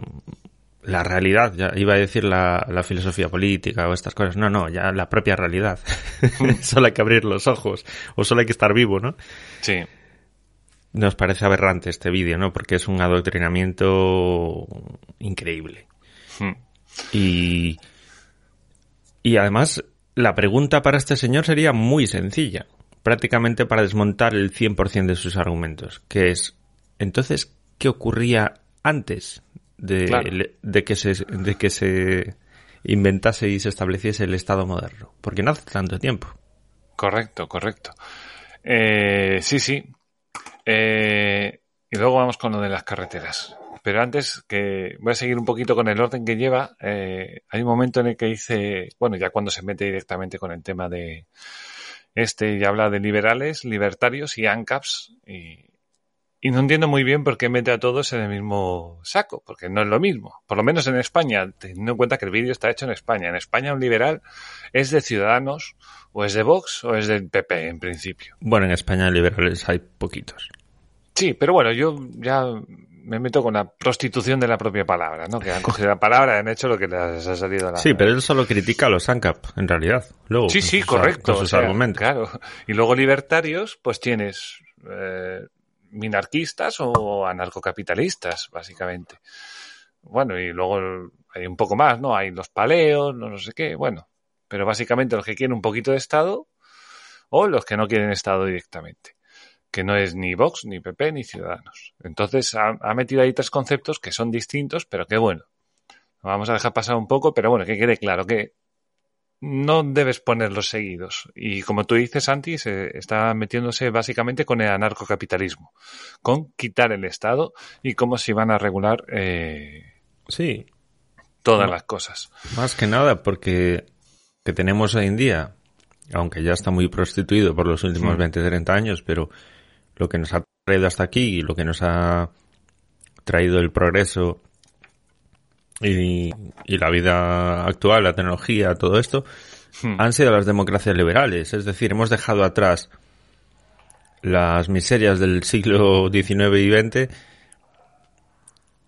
la realidad, ya iba a decir la, la filosofía política o estas cosas, no, no, ya la propia realidad. solo hay que abrir los ojos o solo hay que estar vivo, ¿no? Sí. Nos parece aberrante este vídeo, ¿no? Porque es un adoctrinamiento increíble. Hmm. Y, y además, la pregunta para este señor sería muy sencilla, prácticamente para desmontar el 100% de sus argumentos, que es, entonces, ¿qué ocurría antes de, Claro. de, que, se, de que se inventase y se estableciese el Estado moderno? Porque no hace tanto tiempo. Correcto, correcto. Eh, sí, sí. Eh, y luego vamos con lo de las carreteras. Pero antes, que voy a seguir un poquito con el orden que lleva, eh, hay un momento en el que dice, bueno, ya cuando se mete directamente con el tema de este y habla de liberales, libertarios y ANCAPs, y, y no entiendo muy bien por qué mete a todos en el mismo saco, porque no es lo mismo. Por lo menos en España, teniendo en cuenta que el vídeo está hecho en España. En España un liberal es de Ciudadanos, o es de Vox, o es del PP en principio. Bueno, en España liberales hay poquitos. Sí, pero bueno, yo ya me meto con la prostitución de la propia palabra, ¿no? Que han cogido la palabra y han hecho lo que les ha salido a la Sí, pero él solo critica a los ANCAP, en realidad. Luego, Sí, sí, sus- correcto. o sus sea, argumentos. Claro. Y luego libertarios, pues tienes eh, minarquistas o anarcocapitalistas, básicamente. Bueno, y luego hay un poco más, ¿no? Hay los paleos, no, no sé qué, bueno. Pero básicamente los que quieren un poquito de Estado o los que no quieren Estado directamente. Que no es ni Vox, ni PP, ni Ciudadanos. Entonces ha, ha metido ahí tres conceptos que son distintos, pero que bueno. Vamos a dejar pasar un poco, pero bueno, que quede claro que no debes ponerlos seguidos. Y como tú dices, Santi, se está metiéndose básicamente con el anarcocapitalismo, con quitar el Estado y cómo se van a regular eh, Sí, todas No. las cosas. Más que nada porque que tenemos hoy en día, aunque ya está muy prostituido por los últimos Mm. 20, 30 años, pero lo que nos ha traído hasta aquí y lo que nos ha traído el progreso y, y la vida actual, la tecnología, todo esto, Hmm. han sido las democracias liberales. Es decir, hemos dejado atrás las miserias del siglo XIX y XX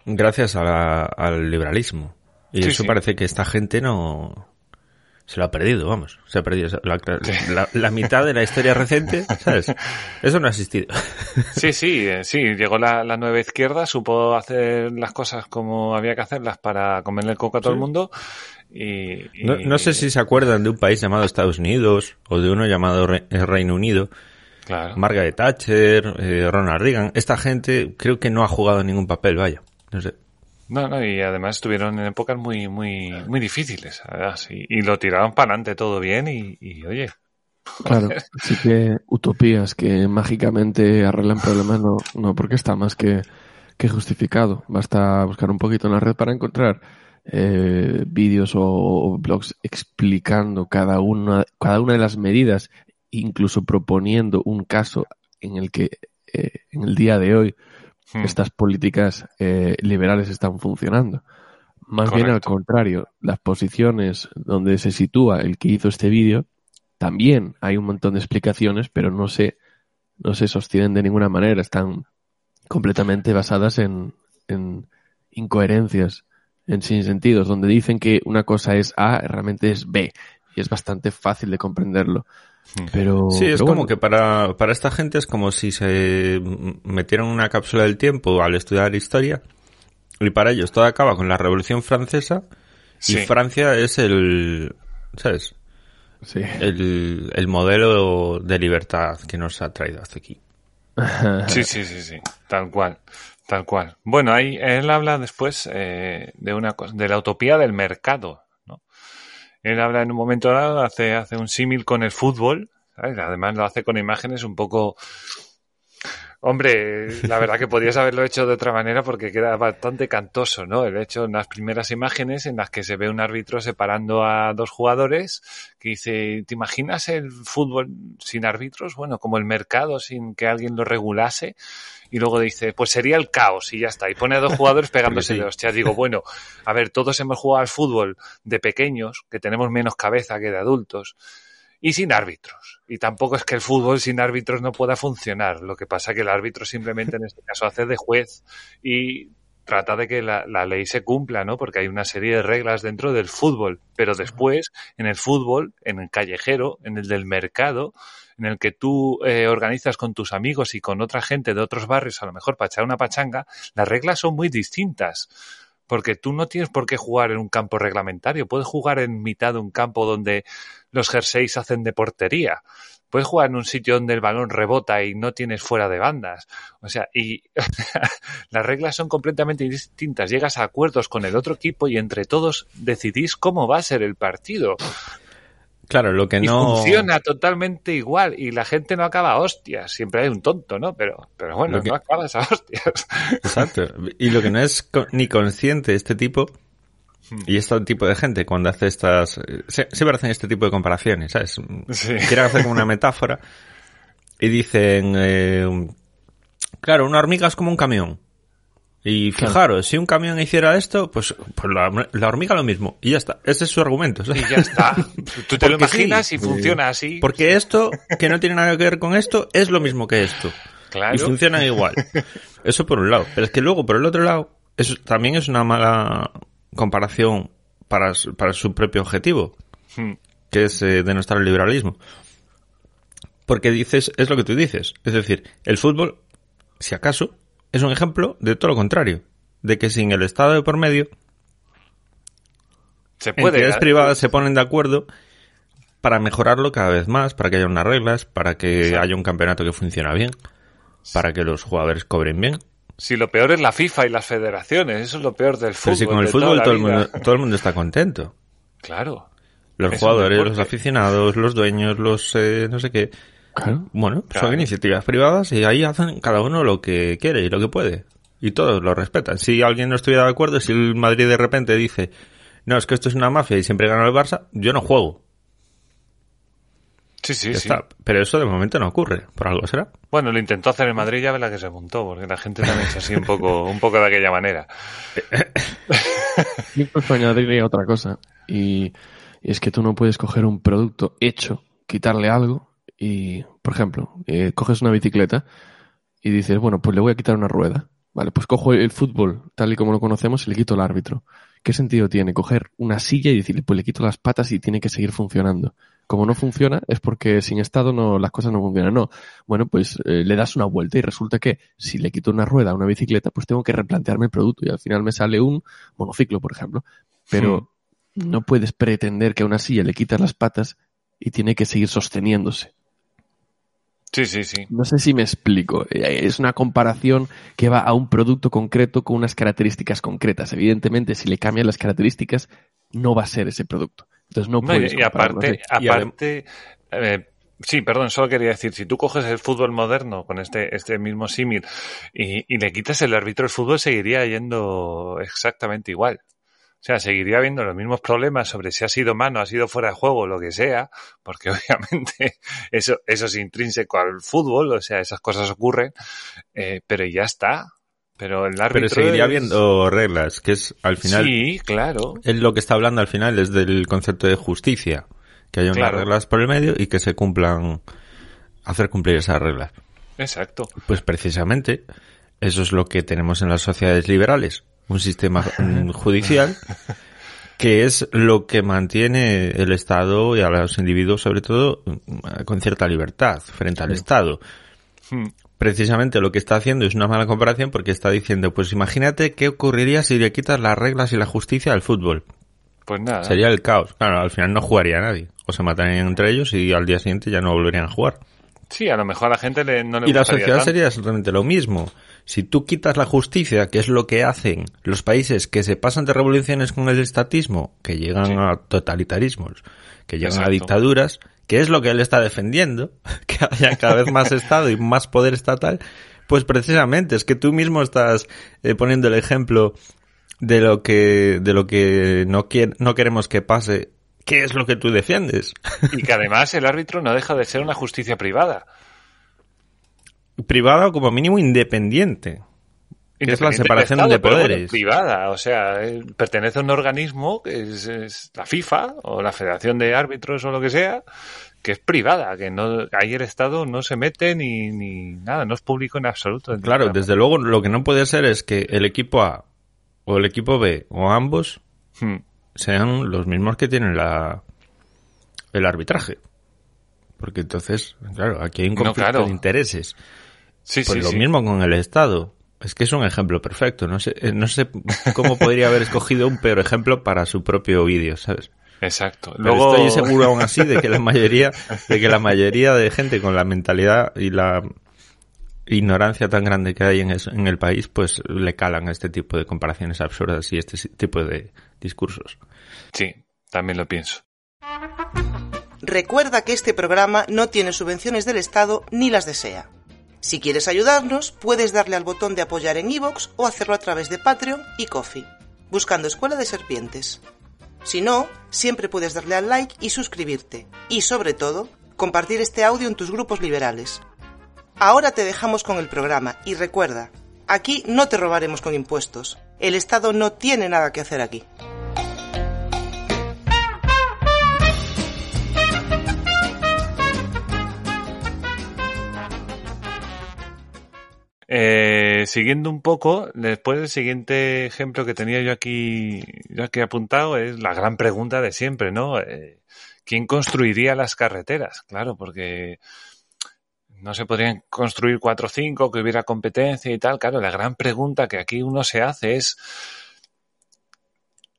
gracias a la- al liberalismo. Y Sí, eso sí. parece que esta gente no... Se lo ha perdido, vamos. Se ha perdido. La, la- la mitad de la historia reciente, ¿sabes? Eso no ha existido. Sí, sí, eh, sí. Llegó la, la nueva izquierda, supo hacer las cosas como había que hacerlas para comerle el coco a todo Sí. el mundo. Y, y- No, no sé si se acuerdan de un país llamado Estados Unidos o de uno llamado Re- Reino Unido. Claro. Margaret Thatcher, eh, Ronald Reagan. Esta gente creo que no ha jugado ningún papel, vaya. No sé. No, no, y además estuvieron en épocas muy, muy, muy difíciles, ¿verdad? Sí, y lo tiraron para adelante todo bien y, y, oye, Claro, así que utopías que mágicamente arreglan problemas no, no porque está más que, que justificado. Basta buscar un poquito en la red para encontrar eh, vídeos o, o blogs explicando cada una, cada una de las medidas, incluso proponiendo un caso en el que eh, en el día de hoy hmm, estas políticas eh, liberales están funcionando. Más bien al contrario, las posiciones donde se sitúa el que hizo este vídeo, también hay un montón de explicaciones, pero no se, no se sostienen de ninguna manera, están completamente basadas en, en incoherencias en sin sentidos, donde dicen que una cosa es A, realmente es B. Y es bastante fácil de comprenderlo. Pero, Sí, es pero como bueno, que para, para esta gente es como si se metieran en una cápsula del tiempo al estudiar historia y para ellos todo acaba con la Revolución Francesa Sí. y Francia es el, ¿sabes? Sí. El, el modelo de libertad que nos ha traído hasta aquí. Sí, sí, sí, sí, tal cual, tal cual. Bueno, ahí él habla después eh, de una cosa, de la utopía del mercado. Él habla en un momento dado, hace, hace un símil con el fútbol. Además lo hace con imágenes un poco... Hombre, la verdad que podías haberlo hecho de otra manera porque queda bastante cantoso, ¿no? El hecho en las primeras imágenes en las que se ve un árbitro separando a dos jugadores que dice, ¿te imaginas el fútbol sin árbitros? Bueno, como el mercado sin que alguien lo regulase. Y luego dice, pues sería el caos y ya está. Y pone a dos jugadores pegándose Sí. de hostias. Digo, bueno, a ver, todos hemos jugado al fútbol de pequeños, que tenemos menos cabeza que de adultos, y sin árbitros. Y tampoco es que el fútbol sin árbitros no pueda funcionar. Lo que pasa que el árbitro simplemente en este caso hace de juez y trata de que la, la ley se cumpla, ¿no? Porque hay una serie de reglas dentro del fútbol. Pero después, en el fútbol, en el callejero, en el del mercado, en el que tú eh, organizas con tus amigos y con otra gente de otros barrios, a lo mejor para echar una pachanga, las reglas son muy distintas. Porque tú no tienes por qué jugar en un campo reglamentario, puedes jugar en mitad de un campo donde los jerseys hacen de portería. Puedes jugar en un sitio donde el balón rebota y no tienes fuera de bandas. O sea, y las reglas son completamente distintas. Llegas a acuerdos con el otro equipo y entre todos decidís cómo va a ser el partido. Claro, lo que Y no... funciona totalmente igual y la gente no acaba a hostias. Siempre hay un tonto, ¿no? Pero, pero bueno, que- no acabas a hostias. Exacto. Y lo que no es ni consciente este tipo y este tipo de gente cuando hace estas... Siempre hacen este tipo de comparaciones, ¿sabes? Sí. Quieren hacer como una metáfora y dicen... eh, claro, una hormiga es como un camión. Y fijaros, si un camión hiciera esto, pues, pues la, la hormiga lo mismo. Y ya está. Ese es su argumento. ¿sabes? Y ya está. Tú te lo sí. imaginas y funciona así. Porque esto, que no tiene nada que ver con esto, es lo mismo que esto. Claro. Y funcionan igual. Eso por un lado. Pero es que luego, por el otro lado, eso también es una mala comparación para, su- para su propio objetivo, Hmm. que es eh, denostar el liberalismo. Porque dices, es lo que tú dices. Es decir, el fútbol, si acaso, es un ejemplo de todo lo contrario. De que sin el Estado de por medio, Se puede. entidades privadas se ponen de acuerdo para mejorarlo cada vez más, para que haya unas reglas, para que haya un campeonato que funcione bien, para que los jugadores cobren bien. Si lo peor es la FIFA y las federaciones, eso es lo peor del fútbol. Pero si con el fútbol todo el, mundo, todo el mundo está contento. Claro. Los jugadores, los aficionados, los dueños, los eh, no sé qué. Claro. Bueno, Claro. son iniciativas privadas y ahí hacen cada uno lo que quiere y lo que puede. Y todos lo respetan. Si alguien no estuviera de acuerdo, si el Madrid de repente dice, no, es que esto es una mafia y siempre gana el Barça, yo no juego. Sí, sí, Ya sí. está. Pero eso de momento no ocurre. Por algo será. Bueno, lo intentó hacer en Madrid, ya ves la que se montó, porque la gente también es así un poco, un poco de aquella manera. Yo incluso añadiría otra cosa. Y, y es que tú no puedes coger un producto hecho, quitarle algo y, por ejemplo, eh, coges una bicicleta y dices, bueno, pues le voy a quitar una rueda. Vale, pues cojo el fútbol tal y como lo conocemos y le quito el árbitro. ¿Qué sentido tiene coger una silla y decirle, pues le quito las patas y tiene que seguir funcionando? Como no funciona es porque sin estado no las cosas no funcionan. No, bueno, pues eh, le das una vuelta y resulta que si le quito una rueda a una bicicleta, pues tengo que replantearme el producto y al final me sale un monociclo, por ejemplo. Pero no puedes pretender que a una silla le quitas las patas y tiene que seguir sosteniéndose. Sí, sí, sí. No sé si me explico. Eh, Es una comparación que va a un producto concreto con unas características concretas. Evidentemente, si le cambian las características, no va a ser ese producto. Entonces no, No, puedes y, aparte, aparte, eh, sí, perdón, solo quería decir, si tú coges el fútbol moderno con este, este mismo símil y, y le quitas el árbitro, el fútbol seguiría yendo exactamente igual. O sea, seguiría habiendo los mismos problemas sobre si ha sido mano, ha sido fuera de juego, lo que sea, porque obviamente eso, eso es intrínseco al fútbol, o sea, esas cosas ocurren, eh, pero ya está. Pero el árbitro Pero seguiría es- habiendo reglas, que es al final, Sí, claro. él lo que está hablando al final es del concepto de justicia, que haya unas Claro. reglas por el medio y que se cumplan, hacer cumplir esas reglas. Exacto. Pues precisamente eso es lo que tenemos en las sociedades liberales. Un sistema judicial que es lo que mantiene el Estado y a los individuos, sobre todo, con cierta libertad frente al Estado. Hmm. Precisamente lo que está haciendo es una mala comparación porque está diciendo, pues imagínate qué ocurriría si le quitas las reglas y la justicia al fútbol. Pues nada. Sería el caos. Claro, al final no jugaría nadie. O se matarían entre ellos y al día siguiente ya no volverían a jugar. Sí, a lo mejor a la gente le, no le Y la sociedad tanto. sería exactamente lo mismo. Si tú quitas la justicia, que es lo que hacen los países que se pasan de revoluciones con el estatismo, que llegan Sí. a totalitarismos, que llegan a dictaduras, que es lo que él está defendiendo, que haya cada vez más Estado y más poder estatal, pues precisamente es que tú mismo estás eh, poniendo el ejemplo de lo que, de lo que no, no queremos que pase. ¿Qué es lo que tú defiendes? Y que además el árbitro no deja de ser una justicia privada. Privada o como mínimo independiente. Que es la separación de Estado, pero bueno, poderes. privada, o sea, eh, pertenece a un organismo que es, es la FIFA o la Federación de Árbitros o lo que sea, que es privada, que no ahí el Estado no se mete ni, ni nada, no es público en absoluto. Claro, desde luego lo que no puede ser es que el equipo A o el equipo B o ambos Hmm. sean los mismos que tienen la el arbitraje. Porque entonces, claro, aquí hay un No, conflicto claro. de intereses. Sí, Pues sí, lo sí. mismo con el Estado. Es que es un ejemplo perfecto. No sé, eh, no sé cómo podría haber escogido un peor ejemplo para su propio vídeo, ¿sabes? Exacto. Pero Luego, estoy seguro aún así de que la mayoría, de que la mayoría de gente con la mentalidad y la ignorancia tan grande que hay en, eso- en el país, pues le calan a este tipo de comparaciones absurdas y este tipo de discursos. sí, también lo pienso. Recuerda que este programa no tiene subvenciones del Estado ni las desea. Si quieres ayudarnos, puedes darle al botón de apoyar en iVoox o hacerlo a través de Patreon y Coffee, buscando Escuela de Serpientes. Si no, siempre puedes darle al like y suscribirte, y sobre todo, compartir este audio en tus grupos liberales. Ahora te dejamos con el programa y recuerda, aquí no te robaremos con impuestos. El Estado no tiene nada que hacer aquí. Eh, siguiendo un poco, después el siguiente ejemplo que tenía yo aquí, yo aquí apuntado es la gran pregunta de siempre, ¿no? Eh, ¿Quién construiría las carreteras? Claro, porque no se podrían construir cuatro o cinco, que hubiera competencia y tal. Claro, la gran pregunta que aquí uno se hace es,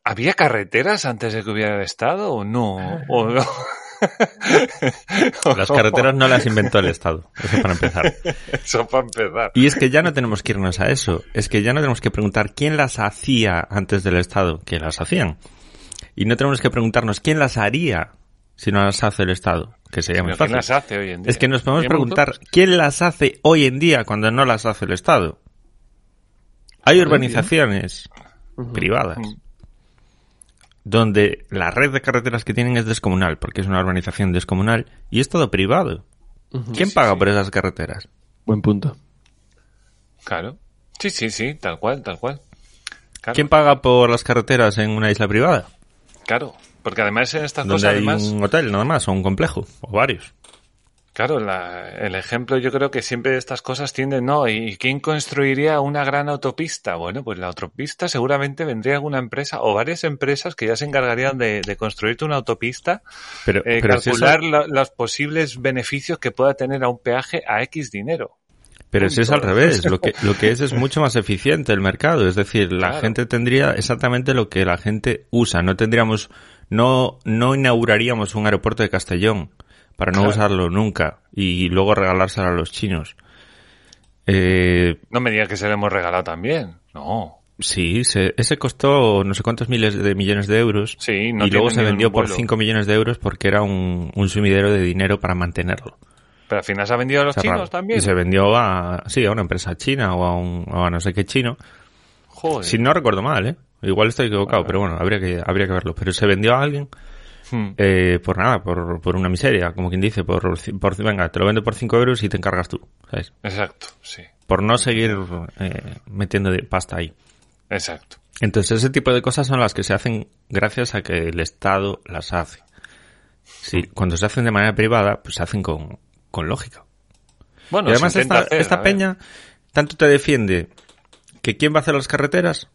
¿había carreteras antes de que hubiera el Estado o no? ¿O no? Las carreteras no las inventó el Estado, eso para empezar. Eso para empezar. Y es que ya no tenemos que irnos a eso, es que ya no tenemos que preguntar quién las hacía antes del Estado, que las hacían. Y no tenemos que preguntarnos quién las haría si no las hace el Estado, que sería muy Pero ¿Quién fácil. las hace hoy en día? Es que nos podemos ¿Quién preguntar quién las hace hoy en día cuando no las hace el Estado. Hay urbanizaciones privadas Mm. Donde la red de carreteras que tienen es descomunal, porque es una urbanización descomunal y es todo privado. ¿Quién Sí, paga sí. por esas carreteras? Buen punto. Claro. Sí, sí, sí, tal cual, tal cual. Claro, ¿Quién paga por las carreteras en una isla privada? claro. Porque además en estas Donde cosas, hay además, un hotel nada más, o un complejo, o varios. Claro, la- el ejemplo yo creo que siempre estas cosas tienden, ¿no? ¿Y quién construiría una gran autopista? Bueno, pues la autopista seguramente vendría alguna empresa o varias empresas que ya se encargarían de, de construirte una autopista, Pero, eh, pero si eso- calcular la- los posibles beneficios que pueda tener a un peaje a X dinero. Pero si es al revés, lo que, lo que es es mucho más eficiente el mercado. Es decir, la Claro. gente tendría exactamente lo que la gente usa. No tendríamos, no, no inauguraríamos un aeropuerto de Castellón para no Claro. usarlo nunca y luego regalárselo a los chinos. Eh, No me digas que se lo hemos regalado también. No. sí, se- ese costó no sé cuántos miles de millones de euros Sí, no y luego se vendió por vuelo. 5 millones de euros porque era un, un sumidero de dinero para mantenerlo. Pero al final se ha vendido a los Cerrado. chinos también. Y se vendió a, sí, a una empresa china o a, un, o a no sé qué chino. Joder. Si no recuerdo mal, ¿eh? Igual estoy equivocado, Vale. pero bueno, habría que, habría que verlo. Pero se vendió a alguien Hmm. eh, por nada, por, por una miseria, como quien dice, por, venga, te lo vendo por 5 euros y te encargas tú, ¿sabes? Exacto, sí. Por no seguir eh, metiendo de pasta ahí. Exacto. Entonces ese tipo de cosas son las que se hacen gracias a que el Estado las hace. Sí, cuando se hacen de manera privada, pues se hacen con, con lógica. Bueno, y además esta, hacer, esta peña tanto te defiende que quién va a hacer las carreteras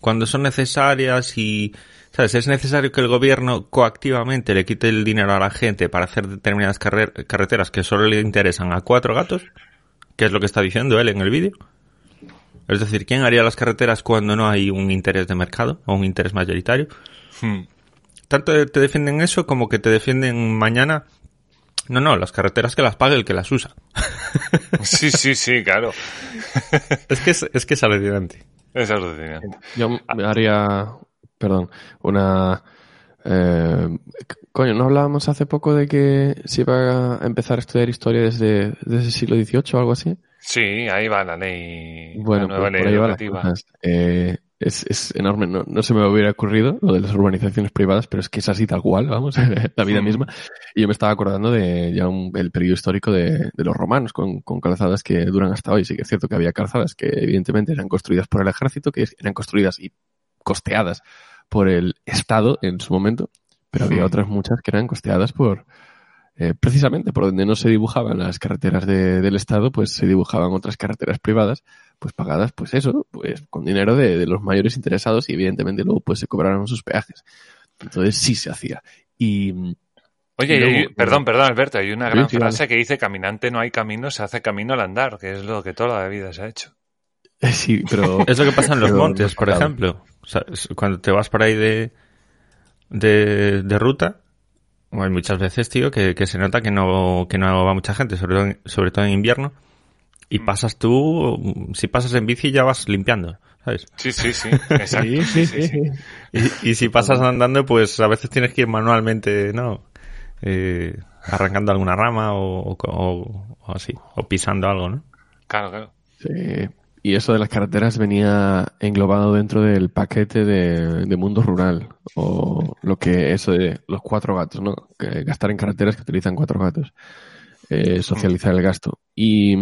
cuando son necesarias y, ¿sabes? Es necesario que el gobierno coactivamente le quite el dinero a la gente para hacer determinadas carrer- carreteras que solo le interesan a cuatro gatos, que es lo que está diciendo él en el vídeo. Es decir, ¿quién haría las carreteras cuando no hay un interés de mercado o un interés mayoritario? Hmm. Tanto te defienden eso como que te defienden mañana. No, no, las carreteras que las pague el que las usa. Sí, sí, sí, claro. Es que es, es que es alucinante. Es alucinante. Yo me haría, perdón, una... eh, coño, ¿no hablábamos hace poco de que se iba a empezar a estudiar historia desde, desde el siglo XVIII o algo así? Sí, ahí va la ley. Bueno, la nueva pues ley por ahí cosas. Eh, es, es enorme, no, no se me hubiera ocurrido lo de las urbanizaciones privadas, pero es que es así tal cual, vamos, la vida Mm. misma. Y yo me estaba acordando de ya un- el periodo histórico de, de los romanos, con, con calzadas que duran hasta hoy. Sí que es cierto que había calzadas que evidentemente eran construidas por el ejército, que eran construidas y costeadas por el Estado en su momento, pero había otras muchas que eran costeadas por, eh, precisamente por donde no se dibujaban las carreteras de- del Estado, pues se dibujaban otras carreteras privadas, pues pagadas, pues eso, pues con dinero de, de los mayores interesados y evidentemente luego pues se cobraron sus peajes. Entonces sí se hacía. Y Oye, Y luego- hay- perdón, perdón, Alberto, hay una gran sí, frase que dice caminante no hay camino, se hace camino al andar, que es lo que toda la vida se ha hecho. sí, pero Es lo que pasa en los montes, por ejemplo. O sea, es- cuando te vas por ahí de, de, de ruta, hay muchas veces, tío, que, que se nota que no, que no va mucha gente, sobre todo, en, sobre todo en invierno. Y pasas tú, si pasas en bici ya vas limpiando, ¿sabes? Sí, sí, sí, exacto. sí, sí, sí, sí. Y, y si pasas andando, pues a veces tienes que ir manualmente, ¿no? Eh, arrancando alguna rama o, o, o- o así, o pisando algo, ¿no? Claro, claro. Sí. Y eso de las carreteras venía englobado dentro del paquete de, de mundo rural. O lo que eso de los cuatro gatos, ¿no? Que gastar en carreteras que utilizan cuatro gatos. Eh, socializar el gasto. Y,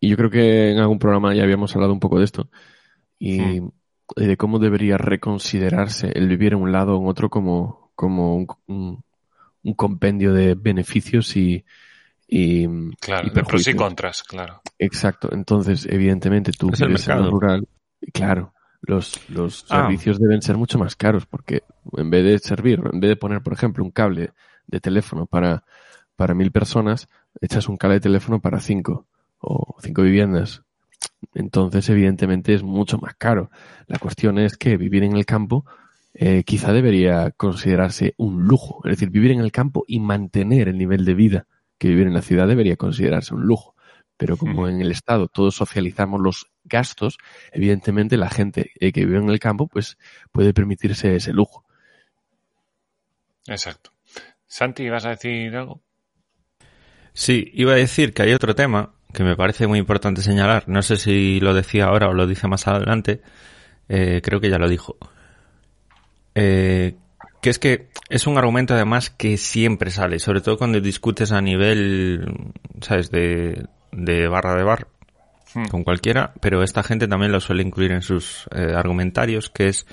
y yo creo que en algún programa ya habíamos hablado un poco de esto. Y, y de cómo debería reconsiderarse el vivir en un lado o en otro como, como un, un- un compendio de beneficios y, y, Claro, y de pros y perjuicios. contras, claro. Exacto. Entonces, evidentemente, tú Es el vives en un mercado. rural. y Claro, los, los Ah. servicios deben ser mucho más caros porque en vez de servir, en vez de poner, por ejemplo, un cable de teléfono para, para mil personas, echas un cable de teléfono para cinco o cinco viviendas. Entonces, evidentemente, es mucho más caro. La cuestión es que vivir en el campo eh, quizá debería considerarse un lujo. Es decir, vivir en el campo y mantener el nivel de vida que vivir en la ciudad debería considerarse un lujo. Pero como en el Estado todos socializamos los gastos, evidentemente la gente eh, que vive en el campo pues puede permitirse ese lujo. Exacto. Santi, ¿vas a decir algo? Sí, iba a decir que hay otro tema que me parece muy importante señalar. No sé si lo decía ahora o lo dice más adelante. Eh, creo que ya lo dijo. Eh, que es que es un argumento además que siempre sale, sobre todo cuando discutes a nivel, ¿sabes?, de, de barra de bar Hmm. con cualquiera, pero esta gente también lo suele incluir en sus eh, argumentarios, que es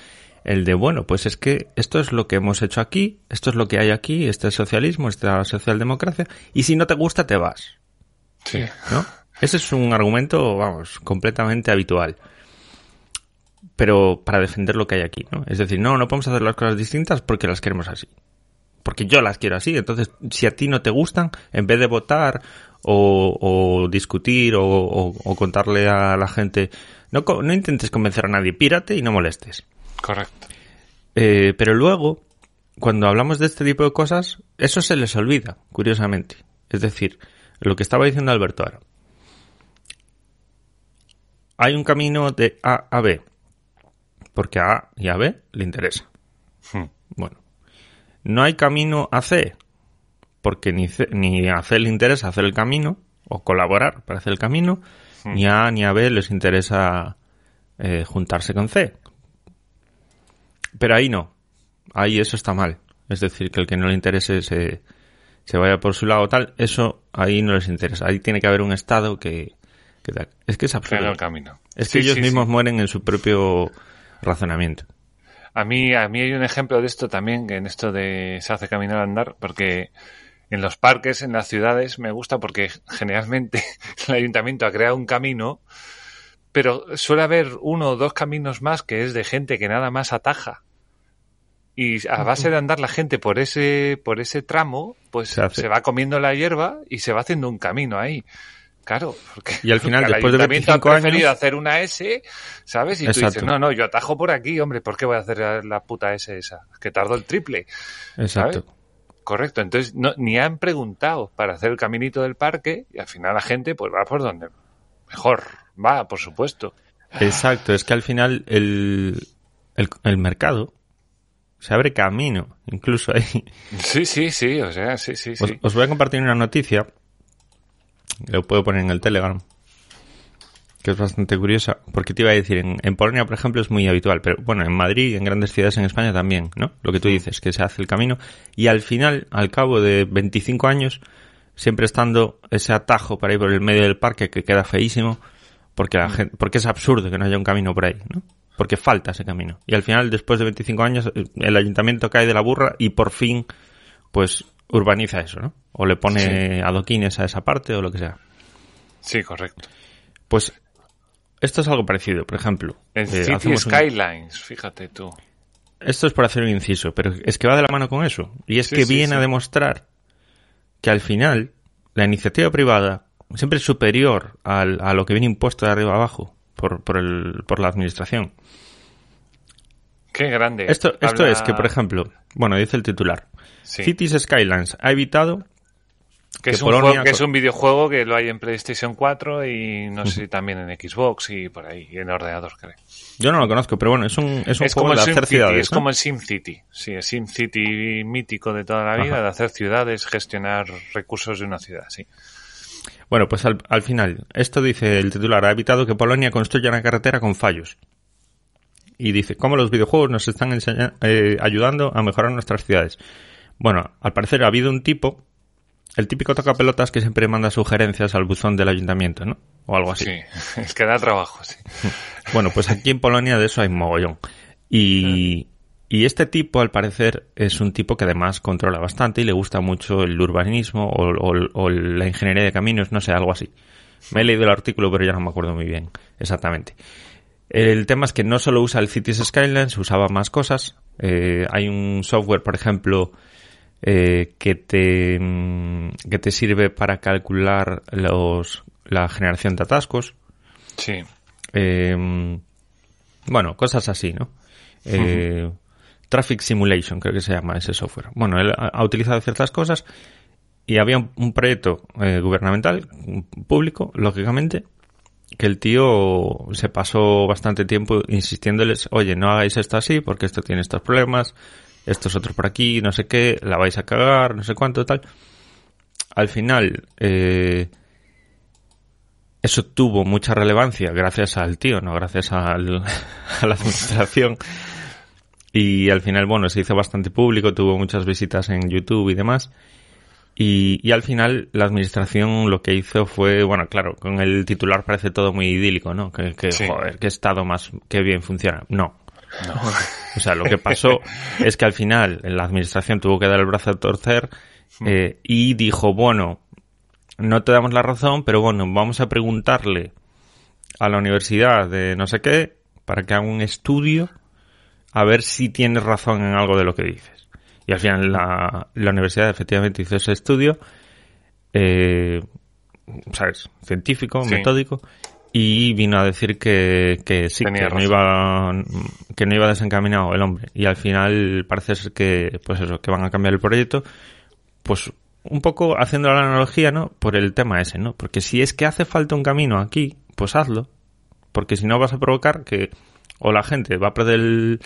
el de, bueno, pues es que esto es lo que hemos hecho aquí, esto es lo que hay aquí, este es socialismo, esta es socialdemocracia, y si no te gusta te vas, Sí. ¿no? Ese es un argumento, vamos, completamente habitual. Pero para defender lo que hay aquí, ¿no? Es decir, no, no podemos hacer las cosas distintas porque las queremos así. Porque yo las quiero así. Entonces, si a ti no te gustan, en vez de votar o, o discutir o, o- o contarle a la gente, no, no intentes convencer a nadie, pírate y no molestes. Correcto. Eh, pero luego, cuando hablamos de este tipo de cosas, eso se les olvida, curiosamente. Es decir, lo que estaba diciendo Alberto ahora. Hay un camino de A a B, porque a A y a B le interesa. Hmm. Bueno, no hay camino a C, porque ni, C- ni a C le interesa hacer el camino, o colaborar para hacer el camino, ni a A ni a B les interesa eh, juntarse con C. Pero ahí no, ahí eso está mal. Es decir, que el que no le interese se, se vaya por su lado tal, eso ahí no les interesa. Ahí tiene que haber un Estado que... Es que es absurdo. El camino. Es que ellos sí, mismos sí. mueren en su propio razonamiento. A mí, a mí hay un ejemplo de esto también, que en esto de se hace caminar al andar, porque en los parques, en las ciudades, me gusta porque generalmente el ayuntamiento ha creado un camino, pero suele haber uno o dos caminos más que es de gente que nada más ataja. Y a base de andar la gente por ese, por ese tramo, pues Se va comiendo la hierba y se va haciendo un camino ahí. Claro, porque, Y al final, porque después de ayuntamiento 25 ha preferido años- hacer una S, ¿sabes? Y tú dices, no, no, yo atajo por aquí, hombre, ¿por qué voy a hacer la, la puta S esa? Que tardo el triple. Exacto. ¿sabes? Correcto, entonces no, ni han preguntado para hacer el caminito del parque y al final la gente pues va por donde mejor va, por supuesto. Exacto, es que al final el, el, el mercado se abre camino, incluso ahí. Sí, sí, sí, o sea, sí, sí, Os, sí. os voy a compartir una noticia, lo puedo poner en el Telegram, que es bastante curiosa, porque te iba a decir, en, en Polonia, por ejemplo, es muy habitual, pero bueno, en Madrid y en grandes ciudades en España también, ¿no? Lo que tú dices, que se hace el camino, y al final, al cabo de 25 años, siempre estando ese atajo para ir por el medio del parque que queda feísimo, porque la gente, porque es absurdo que no haya un camino por ahí, ¿no? Porque falta ese camino. Y al final, después de 25 años, el ayuntamiento cae de la burra y por fin, pues, urbaniza eso, ¿no? O le pone adoquines a esa parte o lo que sea. Sí, correcto. Pues, esto es algo parecido, por ejemplo. En eh, City un- Skylines, fíjate tú. Esto es por hacer un inciso, pero es que va de la mano con eso. Y es Sí, que sí, viene a demostrar que al final la iniciativa privada siempre es superior al- a lo que viene impuesto de arriba abajo por, por, el, por la administración. Qué grande. Esto, esto Habla- es que, por ejemplo, bueno, dice el titular. Sí. Cities Skylines ha evitado que, que es un Polonia juego- que co- es un videojuego que lo hay en PlayStation 4 y no sé si también en Xbox y por ahí, y en ordenador, creo. Yo no lo conozco, pero bueno, es un, es un Es juego como, el de hacer City, ciudades. es ¿no? como el Sim City. Sí, el Sim City mítico de toda la vida, Ajá. de hacer ciudades, gestionar recursos de una ciudad, sí. Bueno, pues al, al final, esto dice el titular, ha evitado que Polonia construya una carretera con fallos. Y dice, ¿cómo los videojuegos nos están eh, ayudando a mejorar nuestras ciudades? Bueno, al parecer ha habido un tipo, el típico tocapelotas que siempre manda sugerencias al buzón del ayuntamiento, ¿no? O algo así. Sí, es que da trabajo, sí. Bueno, pues aquí en Polonia de eso hay mogollón. Y, y este tipo, al parecer, es un tipo que además controla bastante y le gusta mucho el urbanismo o, o- o la ingeniería de caminos, no sé, algo así. Me he leído el artículo, pero ya no me acuerdo muy bien exactamente. El tema es que no solo usa el Cities Skylines, usaba más cosas. Eh, hay un software, por ejemplo, eh, que te mm, que te sirve para calcular los la generación de atascos. Sí. Eh, bueno, cosas así, ¿no? Eh, Traffic Simulation, creo que se llama ese software. Bueno, él ha, ha utilizado ciertas cosas y había un, un proyecto eh, gubernamental, público, lógicamente, que el tío se pasó bastante tiempo insistiéndoles, oye, no hagáis esto así porque esto tiene estos problemas, esto es otro por aquí, no sé qué, la vais a cagar, no sé cuánto, tal. Al final, eh, eso tuvo mucha relevancia gracias al tío, no gracias al, a la administración. Y al final, bueno, se hizo bastante público, tuvo muchas visitas en YouTube y demás. Y, y al final la administración lo que hizo fue, bueno, claro, con el titular parece todo muy idílico, ¿no? Que, que Sí. joder, qué estado más, qué bien funciona. No. O sea, lo que pasó es que al final la administración tuvo que dar el brazo a torcer eh, y dijo, bueno, no te damos la razón, pero bueno, vamos a preguntarle a la universidad de no sé qué para que haga un estudio a ver si tienes razón en algo de lo que dices. Y al final la, la universidad efectivamente hizo ese estudio, eh, ¿sabes? Científico, Sí. metódico, y vino a decir que, que sí, Tenía que no, iba, que no iba desencaminado el hombre. Y al final parece ser que, pues eso, que van a cambiar el proyecto, pues un poco haciendo la analogía, ¿no? Por el tema ese, ¿no? Porque si es que hace falta un camino aquí, pues hazlo. Porque si no vas a provocar que o la gente va a perder el-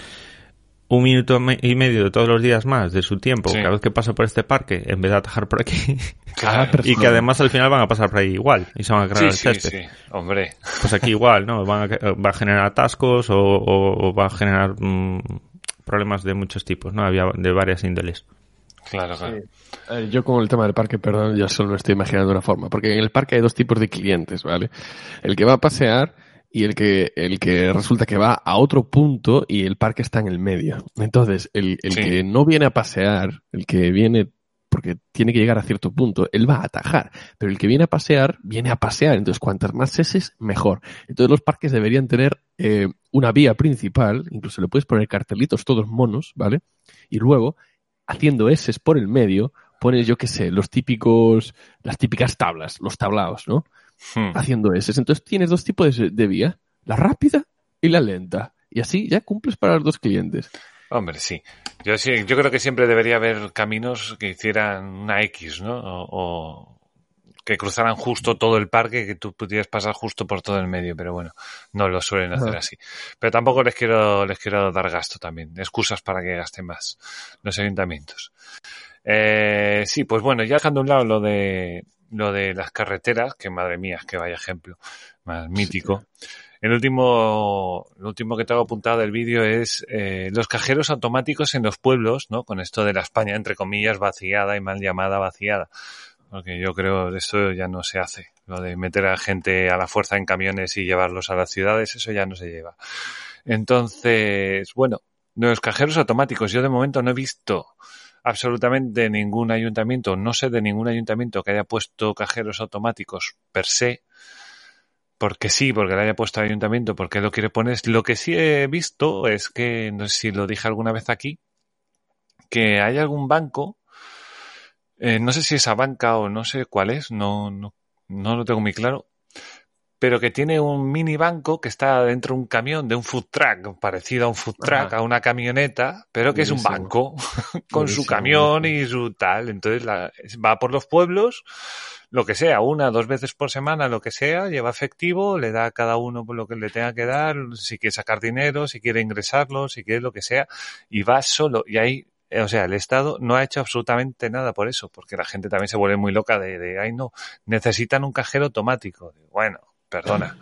un minuto y medio de todos los días más de su tiempo Sí. cada vez que pasa por este parque en vez de atajar por aquí Claro. persona. y que además al final van a pasar por ahí igual y se van a cargar Sí, el sí, césped. sí. Hombre. Pues aquí igual, ¿no? Van a- va a generar atascos o, o- o va a generar mm, problemas de muchos tipos, ¿no? Había de varias índoles. Claro, claro. Yo con el tema del parque, perdón, ya solo me estoy imaginando una forma, porque en el parque hay dos tipos de clientes, ¿vale? El que va a pasear y el que, el que resulta que va a otro punto y el parque está en el medio. Entonces, el, el Sí. que no viene a pasear, el que viene porque tiene que llegar a cierto punto. Él va a atajar, pero el que viene a pasear, viene a pasear. Entonces, cuantas más S, mejor. Entonces, los parques deberían tener eh, una vía principal, incluso le puedes poner cartelitos todos monos, ¿vale? Y luego, haciendo S por el medio, pones, yo qué sé, los típicos, las típicas tablas, los tablaos, ¿no? Hmm. Haciendo S. Entonces, tienes dos tipos de, de vía, la rápida y la lenta. Y así ya cumples para los dos clientes. Hombre, sí. Yo sí, yo creo que siempre debería haber caminos que hicieran una X, ¿no? O, o que cruzaran justo todo el parque, que tú pudieras pasar justo por todo el medio, pero bueno, no lo suelen hacer así. Pero tampoco les quiero, les quiero dar gasto también, excusas para que gasten más los ayuntamientos. Eh, sí, pues bueno, ya dejando a un lado lo de lo de las carreteras, que madre mía, que vaya ejemplo más mítico. El último, lo último que tengo apuntado del vídeo es eh, los cajeros automáticos en los pueblos, ¿no? Con esto de la España, entre comillas, vaciada y mal llamada vaciada. Porque yo creo que eso ya no se hace. Lo de meter a gente a la fuerza en camiones y llevarlos a las ciudades, eso ya no se lleva. Entonces, bueno, los cajeros automáticos, yo de momento no he visto absolutamente ningún ayuntamiento, no sé de ningún ayuntamiento que haya puesto cajeros automáticos per se, porque sí, porque le haya puesto ayuntamiento, porque lo quiere poner. Lo que sí he visto es que, no sé si lo dije alguna vez aquí, que hay algún banco, eh, no sé si esa banca o no sé cuál es, no, no, no lo tengo muy claro, pero que tiene un mini banco que está dentro de un camión de un food truck, parecido a un food truck, Ajá. a una camioneta, pero que es un banco con su camión y su tal. Entonces la- va por los pueblos, lo que sea, una, dos veces por semana, lo que sea, lleva efectivo, le da a cada uno por lo que le tenga que dar, si quiere sacar dinero, si quiere ingresarlo, si quiere lo que sea, y va solo. Y ahí, eh, o sea, el Estado no ha hecho absolutamente nada por eso, porque la gente también se vuelve muy loca de, de ay no, necesitan un cajero automático. Bueno, perdona.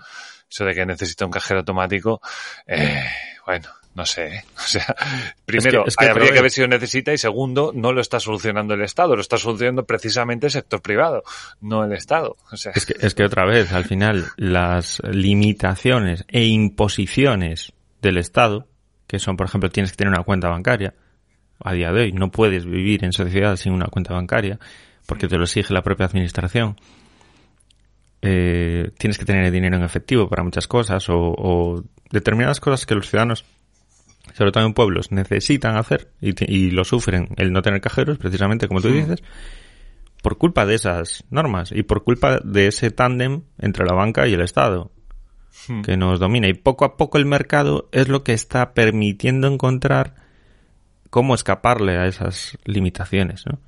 Eso de que necesita un cajero automático, eh, bueno, no sé. ¿eh? O sea, primero, es que habría que ver si lo necesita y segundo, no lo está solucionando el Estado, lo está solucionando precisamente el sector privado, no el Estado. O sea, Es que, es que otra vez, al final, las limitaciones e imposiciones del Estado, que son, por ejemplo, tienes que tener una cuenta bancaria, a día de hoy no puedes vivir en sociedad sin una cuenta bancaria, porque te lo exige la propia administración. Eh, tienes que tener dinero en efectivo para muchas cosas o, o determinadas cosas que los ciudadanos, sobre todo en pueblos, necesitan hacer y lo sufren el no tener cajeros, precisamente como tú dices, por culpa de esas normas y por culpa de ese tándem entre la banca y el Estado Hmm. que nos domina. Y poco a poco el mercado es lo que está permitiendo encontrar cómo escaparle a esas limitaciones, ¿no?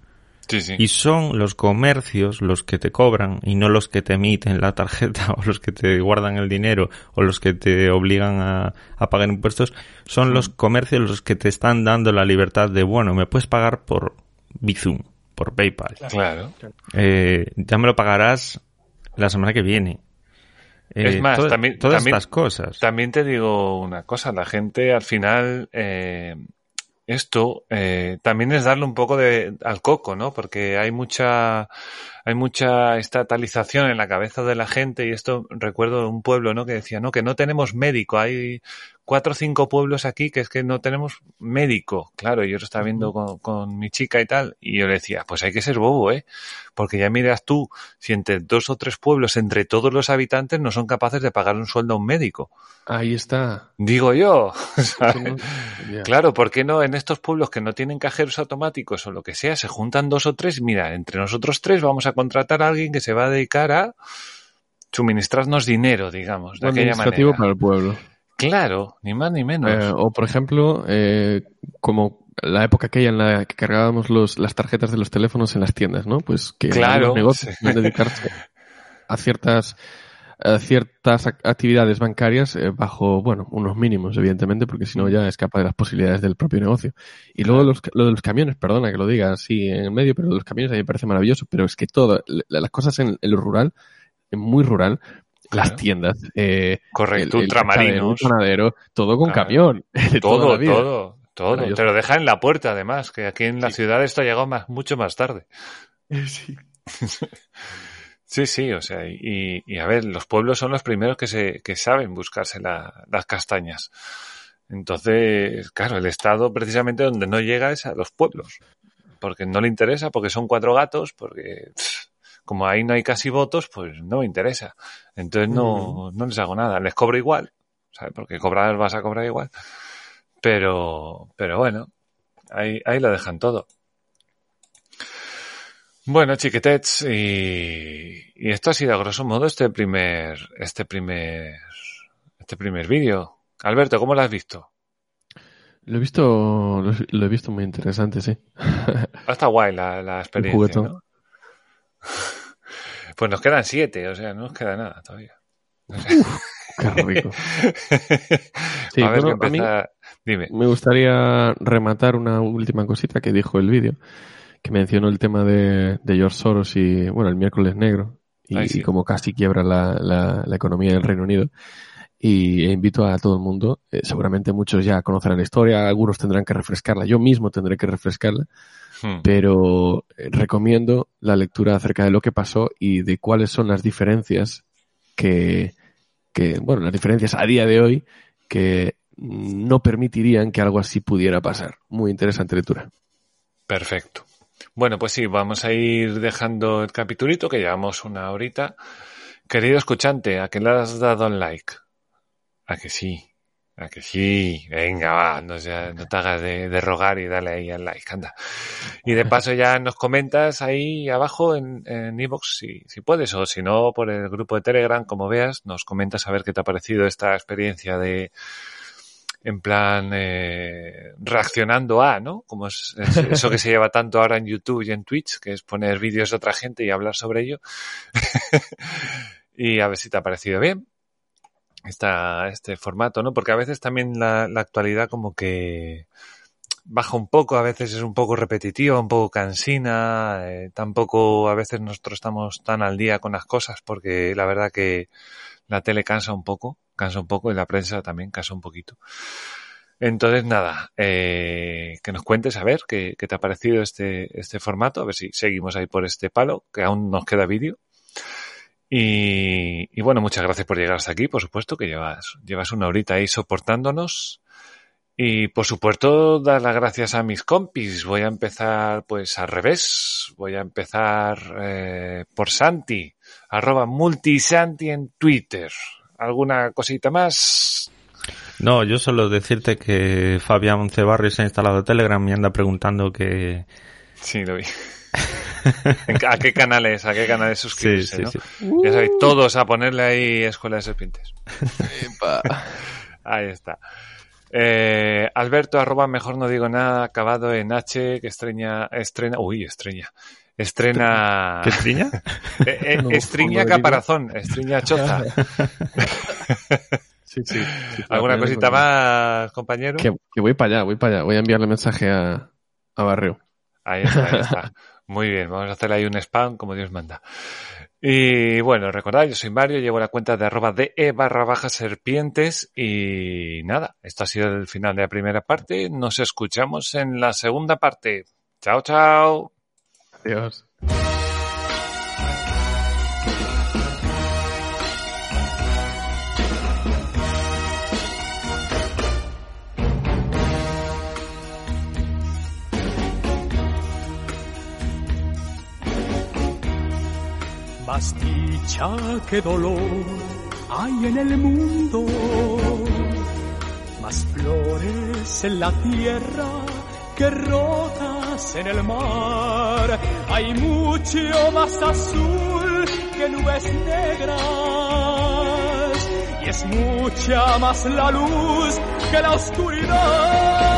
Sí, sí. Y son los comercios los que te cobran y no los que te emiten la tarjeta o los que te guardan el dinero o los que te obligan a, a pagar impuestos. Son los comercios los que te están dando la libertad de, bueno, me puedes pagar por Bizum, por PayPal. Claro. Eh, ya me lo pagarás la semana que viene. Eh, Es más, to- también- todas también- estas cosas. También te digo una cosa, la gente al final, eh, esto eh, también es darle un poco de al coco, ¿no? Porque hay mucha, hay mucha estatalización en la cabeza de la gente y esto recuerdo un pueblo, ¿no? Que decía, no, que no tenemos médico, hay cuatro o cinco pueblos aquí que es que no tenemos médico. Claro, yo lo estaba viendo con, con mi chica y tal, y yo le decía, pues hay que ser bobo, ¿eh? Porque ya miras tú, si entre dos o tres pueblos, entre todos los habitantes, no son capaces de pagar un sueldo a un médico. Ahí está. Digo yo. Claro, ¿por qué no en estos pueblos que no tienen cajeros automáticos o lo que sea, se juntan dos o tres? Mira, entre nosotros tres vamos a contratar a alguien que se va a dedicar a suministrarnos dinero, digamos, de aquella manera. para el pueblo. Claro, ni más ni menos. Eh, o, por ejemplo, eh, como la época aquella en la que cargábamos los, las tarjetas de los teléfonos en las tiendas, ¿no? Pues que Claro, los negocios sí. dedicarse a ciertas a ciertas ac- actividades bancarias eh, bajo, bueno, unos mínimos, evidentemente, porque si no ya escapa de las posibilidades del propio negocio. Y luego los, lo de los camiones, perdona que lo diga así en el medio, pero lo de los camiones a mí me parece maravilloso, pero es que todo, la- las cosas en, en lo rural, en muy rural, las tiendas, eh, Correcto, el- ultramarinos. el panadero, todo con Claro. camión. Todo, todo, todo. Te lo deja en la puerta, además, que aquí en la ciudad esto ha llegado más, mucho más tarde. Sí, sí, o sea, y, y a ver, los pueblos son los primeros que se, que saben buscarse la- las castañas. Entonces, claro, el Estado precisamente donde no llega es a los pueblos. porque no le interesa, porque son cuatro gatos, porque como ahí no hay casi votos, pues no me interesa. Entonces no, no les hago nada. Les cobro igual, ¿sabes? Porque cobrar vas a cobrar igual. Pero, pero bueno, ahí, ahí lo dejan todo. Bueno, chiquetets, y, y esto ha sido a grosso modo este primer, este primer, este primer vídeo. Alberto, ¿cómo lo has visto? Lo he visto, lo, lo he visto muy interesante, sí. Estado guay la, la experiencia. ¿no? Pues nos quedan siete, o sea, no nos queda nada todavía. Qué rico. Sí, a ver, bueno, a mí- Dime. Me gustaría rematar una última cosita que dijo el vídeo, que mencionó el tema de, de George Soros y, bueno, el miércoles negro, y, Ay, sí. y como casi quiebra la, la, la economía del Reino Unido. Y invito a todo el mundo, eh, seguramente muchos ya conocerán la historia, algunos tendrán que refrescarla, yo mismo tendré que refrescarla, Hmm. pero eh, recomiendo la lectura acerca de lo que pasó y de cuáles son las diferencias que, que, bueno, las diferencias a día de hoy que no permitirían que algo así pudiera pasar. Muy interesante lectura. Perfecto. Bueno, pues sí, vamos a ir dejando el capitulito, que llevamos una horita. Querido escuchante, ¿a que le has dado un like? ¿A que sí? ¿A que sí? Venga, va, no, sea- no te hagas de, de rogar y dale ahí al like, anda. Y de paso ya nos comentas ahí abajo en en iVoox si, si puedes, o si no, por el grupo de Telegram, como veas, nos comentas a ver qué te ha parecido esta experiencia de, en plan eh, reaccionando a, ¿no? Como es, es eso que se lleva tanto ahora en YouTube y en Twitch, que es poner vídeos de otra gente y hablar sobre ello. y a ver si te ha parecido bien esta, este formato, ¿no? Porque a veces también la, actualidad como que baja un poco, a veces es un poco repetitiva, un poco cansina, eh, tampoco a veces nosotros estamos tan al día con las cosas porque la verdad que la tele cansa un poco, cansa un poco y la prensa también cansa un poquito. Entonces, nada, eh, que nos cuentes a ver qué, qué te ha parecido este, este formato, a ver si seguimos ahí por este palo, que aún nos queda vídeo. Y, y bueno, muchas gracias por llegar hasta aquí, por supuesto, que llevas, llevas una horita ahí soportándonos. Y por supuesto, dar las gracias a mis compis. Voy a empezar pues al revés. Voy a empezar eh, por Santi, arroba multisanti en Twitter. ¿Alguna cosita más? No, yo solo decirte que Fabián Cebarri se ha instalado Telegram y anda preguntando que... Sí, lo vi. ¿En ca- ¿A qué canales? ¿A qué canales suscribirse? sí, ¿no? sí. Ya sabéis, todos a ponerle ahí Escuela de Serpientes. Ahí está. Eh, Alberto, arroba, mejor no digo nada, acabado en H, que estrena, estrena, uy, estrena, estrena, ¿Qué triña? eh, eh, No, estriña caparazón, estriña choza. Sí, sí. ¿Alguna cosita más, compañero? Que, que voy para allá, voy para allá. Voy a enviarle mensaje a, a Barrio. Ahí está, ahí está. Muy bien, vamos a hacerle ahí un spam como Dios manda. Y bueno, recordad, yo soy Mario, llevo la cuenta de arroba de e barra baja serpientes y nada, esto ha sido el final de la primera parte. Nos escuchamos en la segunda parte. Chao, chao. Adiós. Más dicha que dolor hay en el mundo, más flores en la tierra que rotas en el mar. Hay mucho más azul que nubes negras y es mucha más la luz que la oscuridad.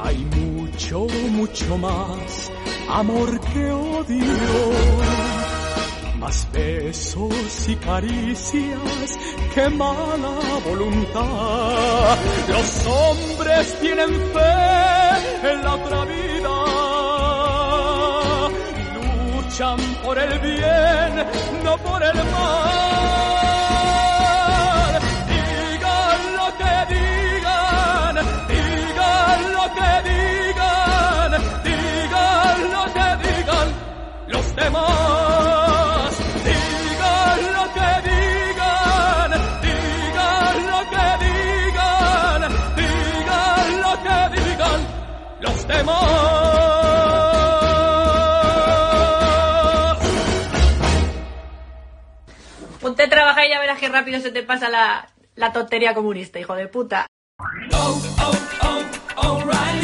Hay mucho, mucho más amor que odio. Más besos y caricias que mala voluntad. Los hombres tienen fe en la otra vida. Luchan por el bien, no por el mal. demás. Ponte a trabajar y ya verás qué rápido se te pasa la, la tontería comunista, hijo de puta. Oh, oh, oh.